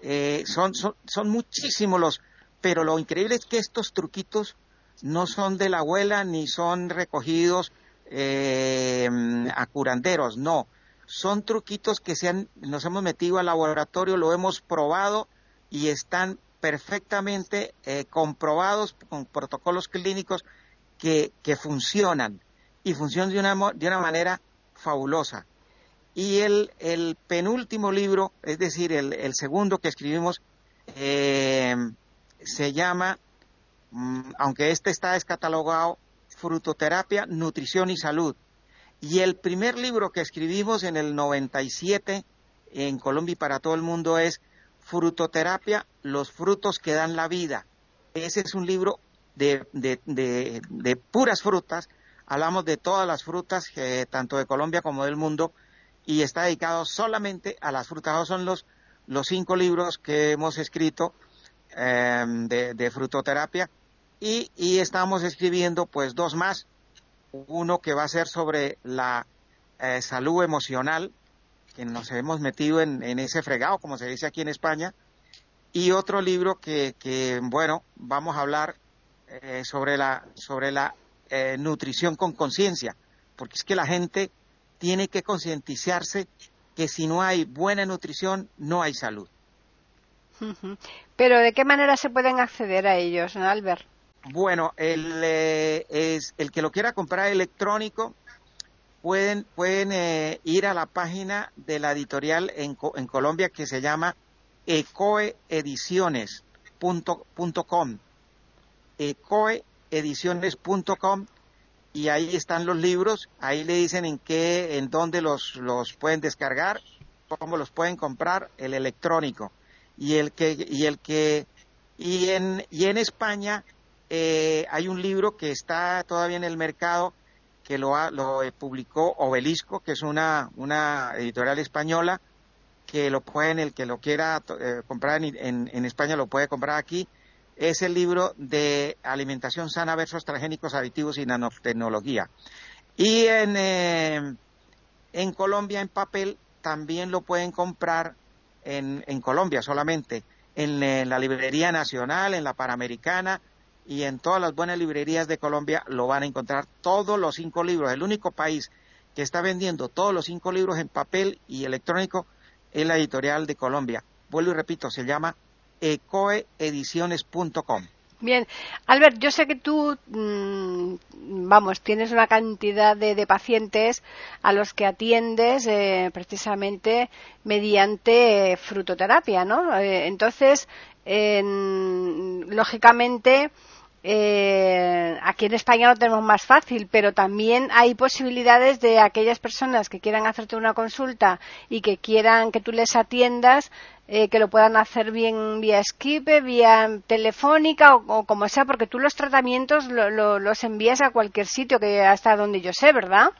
eh, son, son, muchísimos los, pero lo increíble es que estos truquitos no son de la abuela ni son recogidos eh, a curanderos, no. Son truquitos que se han, nos hemos metido al laboratorio, lo hemos probado y están perfectamente eh, comprobados con protocolos clínicos que, que funcionan y funcionan de una, de una manera fabulosa. Y el, penúltimo libro, es decir, el, segundo que escribimos, eh, se llama, mm, aunque este está descatalogado, Frutoterapia, Nutrición y Salud. Y el primer libro que escribimos en el 97 en Colombia y para todo el mundo es Frutoterapia, los frutos que dan la vida. Ese es un libro de, de, puras frutas. Hablamos de todas las frutas, eh, tanto de Colombia como del mundo, y está dedicado solamente a las frutas. Son los, los cinco libros que hemos escrito em, de, frutoterapia y, y, estamos escribiendo pues dos más. Uno que va a ser sobre la eh, salud emocional, que nos hemos metido en, ese fregado, como se dice aquí en España, y otro libro que, que bueno, vamos a hablar eh, sobre la, sobre la eh, nutrición con conciencia, porque es que la gente tiene que concientizarse que si no hay buena nutrición, no hay salud. Pero ¿de qué manera se pueden acceder a ellos, Albert? Bueno, el, eh, el que lo quiera comprar electrónico, pueden, pueden eh, ir a la página de la editorial en, en Colombia que se llama ecoeediciones.com. ecoeediciones.com y ahí están los libros, ahí le dicen en qué, en dónde los, los pueden descargar, cómo los pueden comprar, el electrónico. Y el que, y el que, y en, y en España eh, hay un libro que está todavía en el mercado que lo, lo publicó Obelisco, que es una, una editorial española, que lo pueden, el que lo quiera eh, comprar en, en España lo puede comprar aquí, es el libro de alimentación sana versus transgénicos aditivos y nanotecnología. Y en, eh, en Colombia en papel también lo pueden comprar en, en Colombia solamente, en, en, la Librería Nacional, en la Panamericana y en todas las buenas librerías de Colombia lo van a encontrar todos los cinco libros. El único país que está vendiendo todos los cinco libros en papel y electrónico es la editorial de Colombia. Vuelvo y repito, se llama ecoeediciones.com. Bien, Albert, yo sé que tú, mm, vamos, tienes una cantidad de, pacientes a los que atiendes eh, precisamente mediante frutoterapia, ¿no? Eh, entonces, lógicamente, eh, aquí en España lo tenemos más fácil, pero también hay posibilidades de aquellas personas que quieran hacerte una consulta y que quieran que tú les atiendas, eh, que lo puedan hacer bien vía Skype, vía telefónica o, como sea, porque tú los tratamientos los envías a cualquier sitio, que hasta donde yo sé, ¿verdad?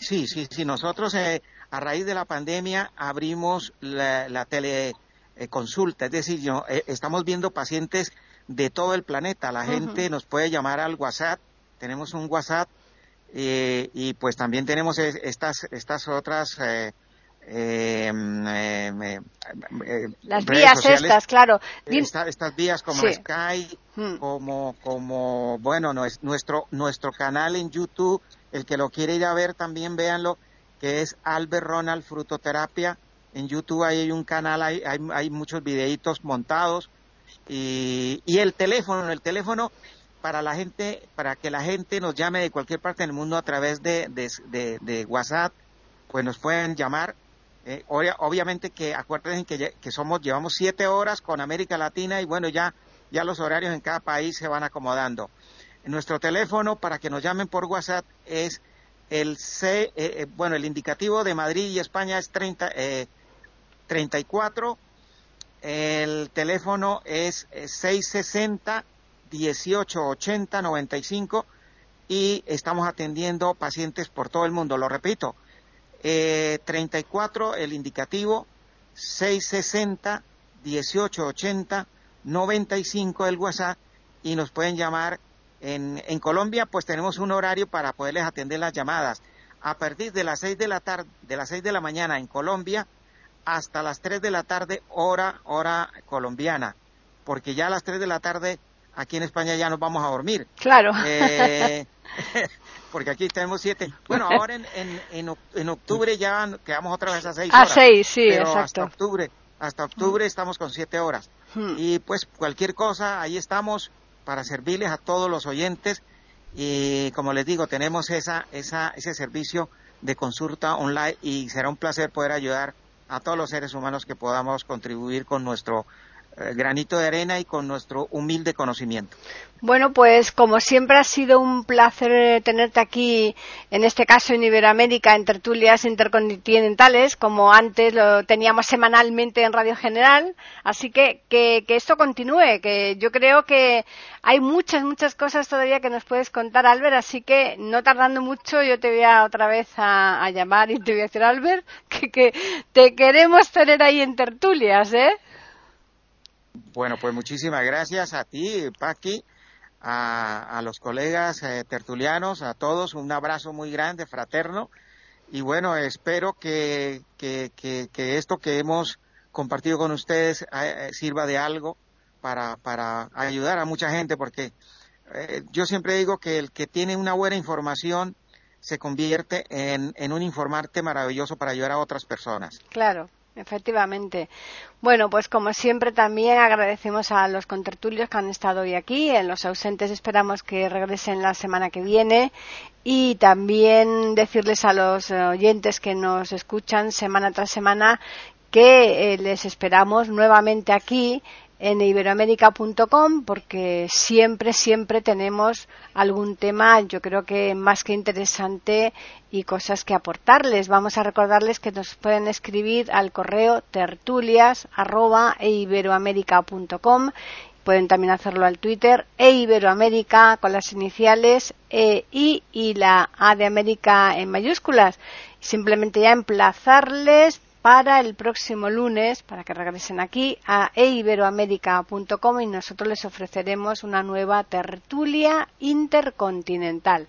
Sí, sí, sí. Nosotros eh, a raíz de la pandemia abrimos la, la teleconsulta, es decir, yo, eh, estamos viendo pacientes de todo el planeta. La gente nos puede llamar al WhatsApp, tenemos un WhatsApp eh, y pues también tenemos estas, estas otras... Eh, em, em, em, las vías estas, claro. estas vías como Skype, como, como, bueno, nuestro, nuestro canal en YouTube, el que lo quiere ir a ver también véanlo, que es Albert Ronald Frutoterapia. En YouTube hay un canal, hay, hay, hay muchos videitos montados y, y el teléfono, el teléfono para la gente, para que la gente nos llame de cualquier parte del mundo a través de, WhatsApp, pues nos pueden llamar. Eh, obviamente que acuérdense que, que, somos, llevamos siete horas con América Latina y bueno, ya, ya los horarios en cada país se van acomodando. Nuestro teléfono para que nos llamen por WhatsApp es el C, eh, eh, bueno, el indicativo de Madrid y España es 30, eh, 34 el teléfono es 660 1880 95 y estamos atendiendo pacientes por todo el mundo. Lo repito, eh, 34 el indicativo, 660 1880 95 el WhatsApp y nos pueden llamar en, en Colombia, pues tenemos un horario para poderles atender las llamadas. A partir de las 6 de la tarde, de las 6 de la mañana en Colombia, hasta las 3 de la tarde, hora, hora colombiana, porque ya a las 3 de la tarde aquí en España ya nos vamos a dormir. Claro. Eh, *laughs* porque aquí tenemos 7. Bueno, ahora en, en, en, octubre ya quedamos otra vez a 6 horas. A 6, sí, pero exacto. Hasta octubre, hasta octubre estamos con 7 horas. Hmm. Y pues cualquier cosa, ahí estamos para servirles a todos los oyentes. Y como les digo, tenemos esa, esa, ese servicio de consulta online y será un placer poder ayudar a todos los seres humanos que podamos contribuir con nuestro granito de arena y con nuestro humilde conocimiento. Bueno, pues como siempre ha sido un placer eh, tenerte aquí, en este caso en Iberoamérica, en tertulias intercontinentales, como antes lo teníamos semanalmente en Radio General. Así que, que, esto continúe, que yo creo que hay muchas, muchas cosas todavía que nos puedes contar, Albert. Así que no tardando mucho, yo te voy a otra vez a, llamar y te voy a decir, Albert, *laughs* que, que te queremos tener ahí en tertulias, ¿eh? Bueno, pues muchísimas gracias a ti, Paqui, a, los colegas eh, tertulianos, a todos, un abrazo muy grande, fraterno. Y bueno, espero que, que, esto que hemos compartido con ustedes eh, eh, sirva de algo para, para ayudar a mucha gente, porque yo siempre digo que el que tiene una buena información se convierte en, en un informarte maravilloso para ayudar a otras personas. Claro. Efectivamente. Bueno, pues como siempre también agradecemos a los contertulios que han estado hoy aquí. En los ausentes esperamos que regresen la semana que viene. Y también decirles a los oyentes que nos escuchan semana tras semana que eh, les esperamos nuevamente aquí en iberoamérica.com porque siempre, siempre tenemos algún tema, yo creo que más que interesante y cosas que aportarles. Vamos a recordarles que nos pueden escribir al correo tertulias Pueden también hacerlo al Twitter e Iberoamérica con las iniciales E, I y la A de América en mayúsculas. Simplemente ya emplazarles para el próximo lunes, para que regresen aquí a eiberoamerica.com y nosotros les ofreceremos una nueva tertulia intercontinental.